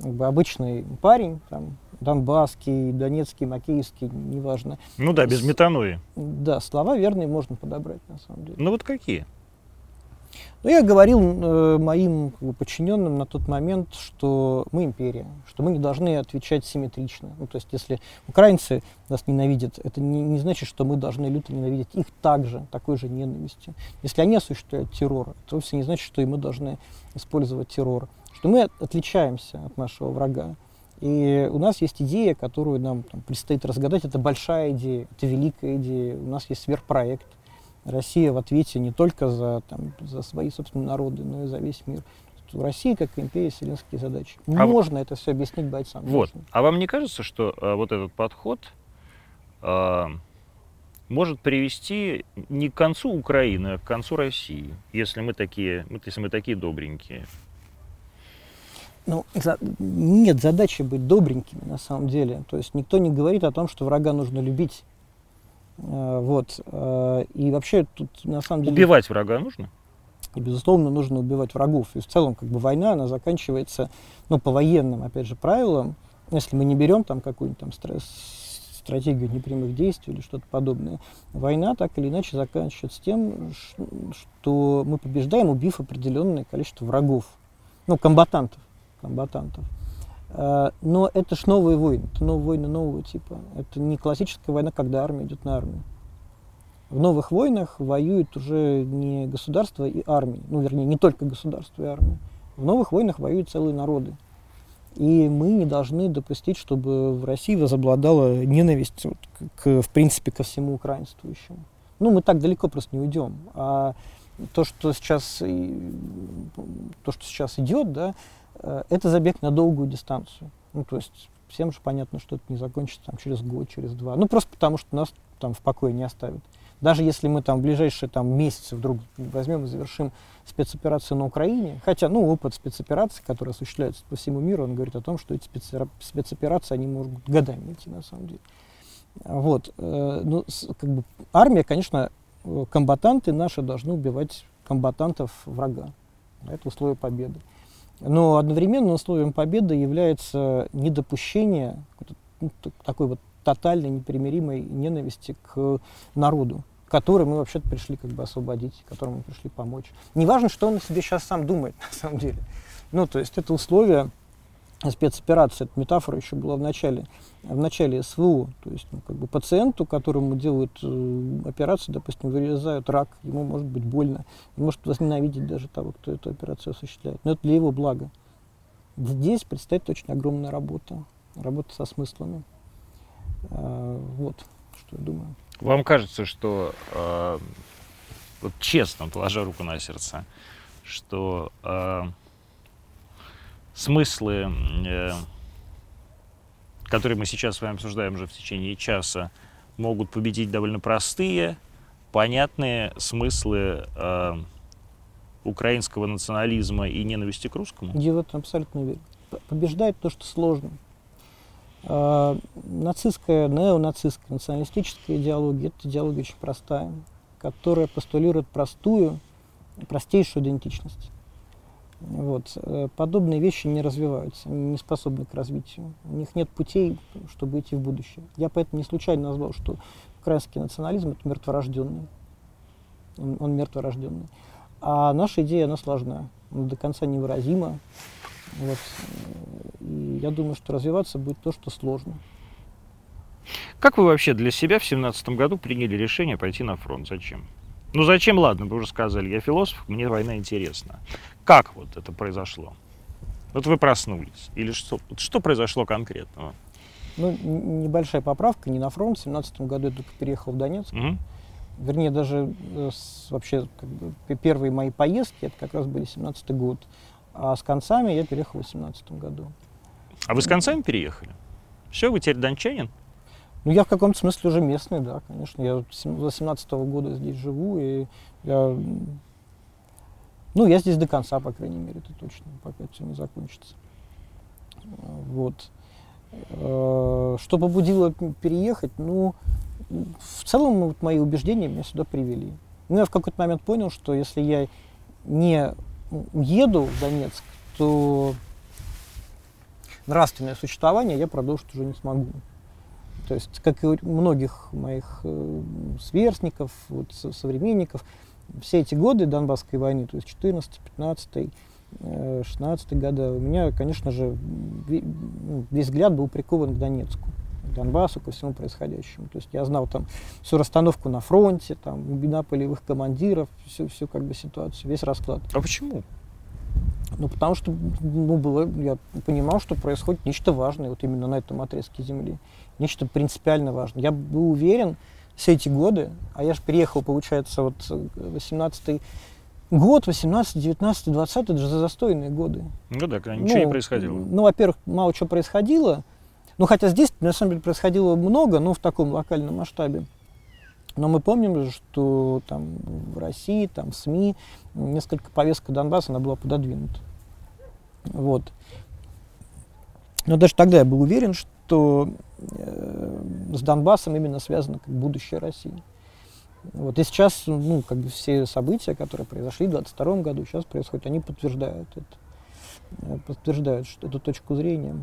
как бы, обычный парень, там, донбасский, донецкий, макеевский, неважно. Ну да, без метанои. Да, слова верные можно подобрать, на самом деле. Ну вот какие? Но я говорил э, моим подчиненным на тот момент, что мы империя, что мы не должны отвечать симметрично. Ну, то есть, если украинцы нас ненавидят, это не, не значит, что мы должны люто ненавидеть их также, такой же ненавистью. Если они осуществляют террор, это вовсе не значит, что и мы должны использовать террор. Что мы отличаемся от нашего врага. И у нас есть идея, которую нам там, предстоит разгадать. Это большая идея, это великая идея. У нас есть сверхпроект Россия в ответе не только за, там, за свои собственные народы, но и за весь мир. В России, как империя, вселенские задачи. А Можно это все объяснить бойцам. Вот. А вам не кажется, что э, вот этот подход э, может привести не к концу Украины, а к концу России, если мы такие, если мы такие добренькие? Ну, нет задачи быть добренькими на самом деле. То есть никто не говорит о том, что врага нужно любить. Э, вот. Э, и вообще тут на самом деле... Убивать врага нужно? И, безусловно, нужно убивать врагов. И в целом, как бы война, она заканчивается, ну, по военным, опять же, правилам. Если мы не берем там какую-нибудь там стратегию непрямых действий или что-то подобное, война так или иначе заканчивается тем, что мы побеждаем, убив определенное количество врагов, ну, комбатантов. комбатантов. Э, но это ж новые войны, это новые войны нового типа. Это не классическая война, когда армия идет на армию. В новых войнах воюют уже не государство и армии, ну, вернее, не только государство и армия. В новых войнах воюют целые народы. И мы не должны допустить, чтобы в России возобладала ненависть вот, к, в принципе, ко всему украинствующему. Ну, мы так далеко просто не уйдем. А то, что сейчас, то, что сейчас идет, да, это забег на долгую дистанцию. Ну, то есть всем же понятно, что это не закончится там, через год, через два. Ну, просто потому что нас там в покое не оставят. Даже если мы там в ближайшие там, месяцы вдруг возьмем и завершим спецоперацию на Украине, хотя, ну, опыт спецопераций, который осуществляется по всему миру, он говорит о том, что эти спецоперации, они могут годами идти, на самом деле. Вот. Э, ну, как бы, армия, конечно, э, комбатанты наши должны убивать комбатантов врага. Это условие победы. Но одновременно условием победы является недопущение ну, такой вот тотальной, непримиримой ненависти к народу, который мы вообще-то пришли как бы освободить, которому мы пришли помочь. Неважно, что он о себе сейчас сам думает, на самом деле. Ну, то есть это условие спецоперации, эта метафора еще была в начале, в начале СВО. То есть ну, как бы пациенту, которому делают э, операцию, допустим, вырезают рак, ему может быть больно, может возненавидеть даже того, кто эту операцию осуществляет. Но это для его блага. Здесь предстоит очень огромная работа, работа со смыслами. Э, вот, что я думаю. Вам кажется, что, э, вот честно, положа руку на сердце, что э, смыслы, э, которые мы сейчас с вами обсуждаем уже в течение часа, могут победить довольно простые, понятные смыслы э, украинского национализма и ненависти к русскому? Я в этом абсолютно уверен. Побеждает то, что сложно. Э, нацистская, неонацистская, националистическая идеология – это идеология очень простая, которая постулирует простую, простейшую идентичность. Вот. Э, подобные вещи не развиваются, не способны к развитию. У них нет путей, чтобы идти в будущее. Я поэтому не случайно назвал, что украинский национализм – это мертворожденный. Он, он мертворожденный. А наша идея, она сложна, она до конца невыразима. Вот. И я думаю, что развиваться будет то, что сложно. Как вы вообще для себя в 2017 году приняли решение пойти на фронт? Зачем? Ну зачем, ладно, вы уже сказали, я философ, мне война интересна. Как вот это произошло? Вот вы проснулись. Или что, что произошло конкретного? Ну, небольшая поправка, не на фронт. В 17 году я только переехал в Донецк. Угу. Вернее, даже э, с, вообще как бы, первые мои поездки, это как раз были 17 год. А с концами я переехал в 18 году. А вы с концами переехали? Все, вы теперь дончанин? Ну, я в каком-то смысле уже местный, да, конечно. Я с 18 -го года здесь живу, и я... Ну, я здесь до конца, по крайней мере, это точно, пока все не закончится. Вот. Э, что побудило переехать? Ну, в целом, вот мои убеждения меня сюда привели. Ну, я в какой-то момент понял, что если я не уеду в Донецк, то нравственное существование я продолжить уже не смогу. То есть, как и у многих моих э, сверстников, вот, современников, все эти годы Донбасской войны, то есть 14, 15, 16 года, у меня, конечно же, ну, весь взгляд был прикован к Донецку, Донбассу, ко всему происходящему. То есть я знал там всю расстановку на фронте, там, имена полевых командиров, всю, всю как бы ситуацию, весь расклад. А почему? Ну, потому что ну, было, я понимал, что происходит нечто важное вот именно на этом отрезке земли. Нечто принципиально важное. Я был уверен все эти годы, а я же приехал, получается, вот 18 год, 18, 19, 20, это же застойные годы. Ну да, когда ничего ну, не происходило. Ну, во-первых, мало чего происходило. Ну, хотя здесь, на самом деле, происходило много, но в таком локальном масштабе. Но мы помним, что там в России, там в СМИ несколько повестка Донбасса, она была пододвинута. Вот. Но даже тогда я был уверен, что э, с Донбассом именно связано как будущее России. Вот. И сейчас, ну, как бы все события, которые произошли в 2022 году, сейчас происходят, они подтверждают это, подтверждают что, эту точку зрения,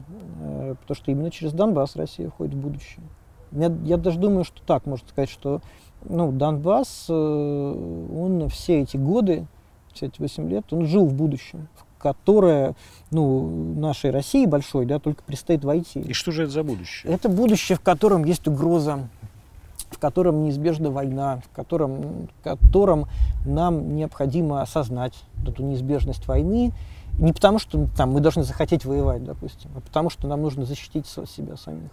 э, потому что именно через Донбасс Россия входит в будущее. Я, я даже думаю, что так можно сказать, что ну, Донбасс, э, он все эти годы, все эти 8 лет, он жил в будущем, в которое ну, нашей России большой, да, только предстоит войти. И что же это за будущее? Это будущее, в котором есть угроза, в котором неизбежна война, в котором, в котором нам необходимо осознать эту неизбежность войны, не потому что там, мы должны захотеть воевать, допустим, а потому что нам нужно защитить себя самих.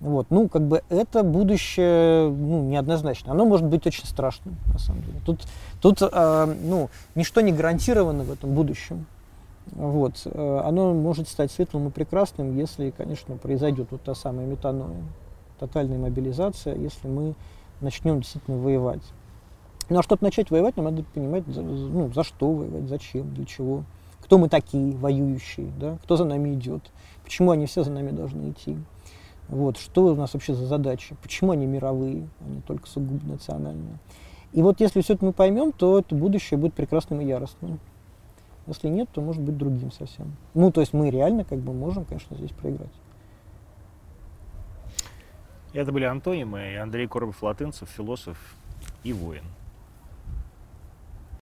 Вот. Ну, как бы это будущее ну, неоднозначно. Оно может быть очень страшным, на самом деле. Тут, тут э, ну, ничто не гарантировано в этом будущем. Вот. Э, оно может стать светлым и прекрасным, если, конечно, произойдет вот та самая метаноя, тотальная мобилизация, если мы начнем действительно воевать. Ну, а чтобы начать воевать, нам надо понимать, ну, за что воевать, зачем, для чего. Кто мы такие, воюющие, да? кто за нами идет, почему они все за нами должны идти. Вот, что у нас вообще за задачи? Почему они мировые, а не только сугубо национальные? И вот если все это мы поймем, то это будущее будет прекрасным и яростным. Если нет, то может быть другим совсем. Ну, то есть мы реально как бы можем, конечно, здесь проиграть. Это были антонимы Андрей Коробов-Латынцев, философ и воин.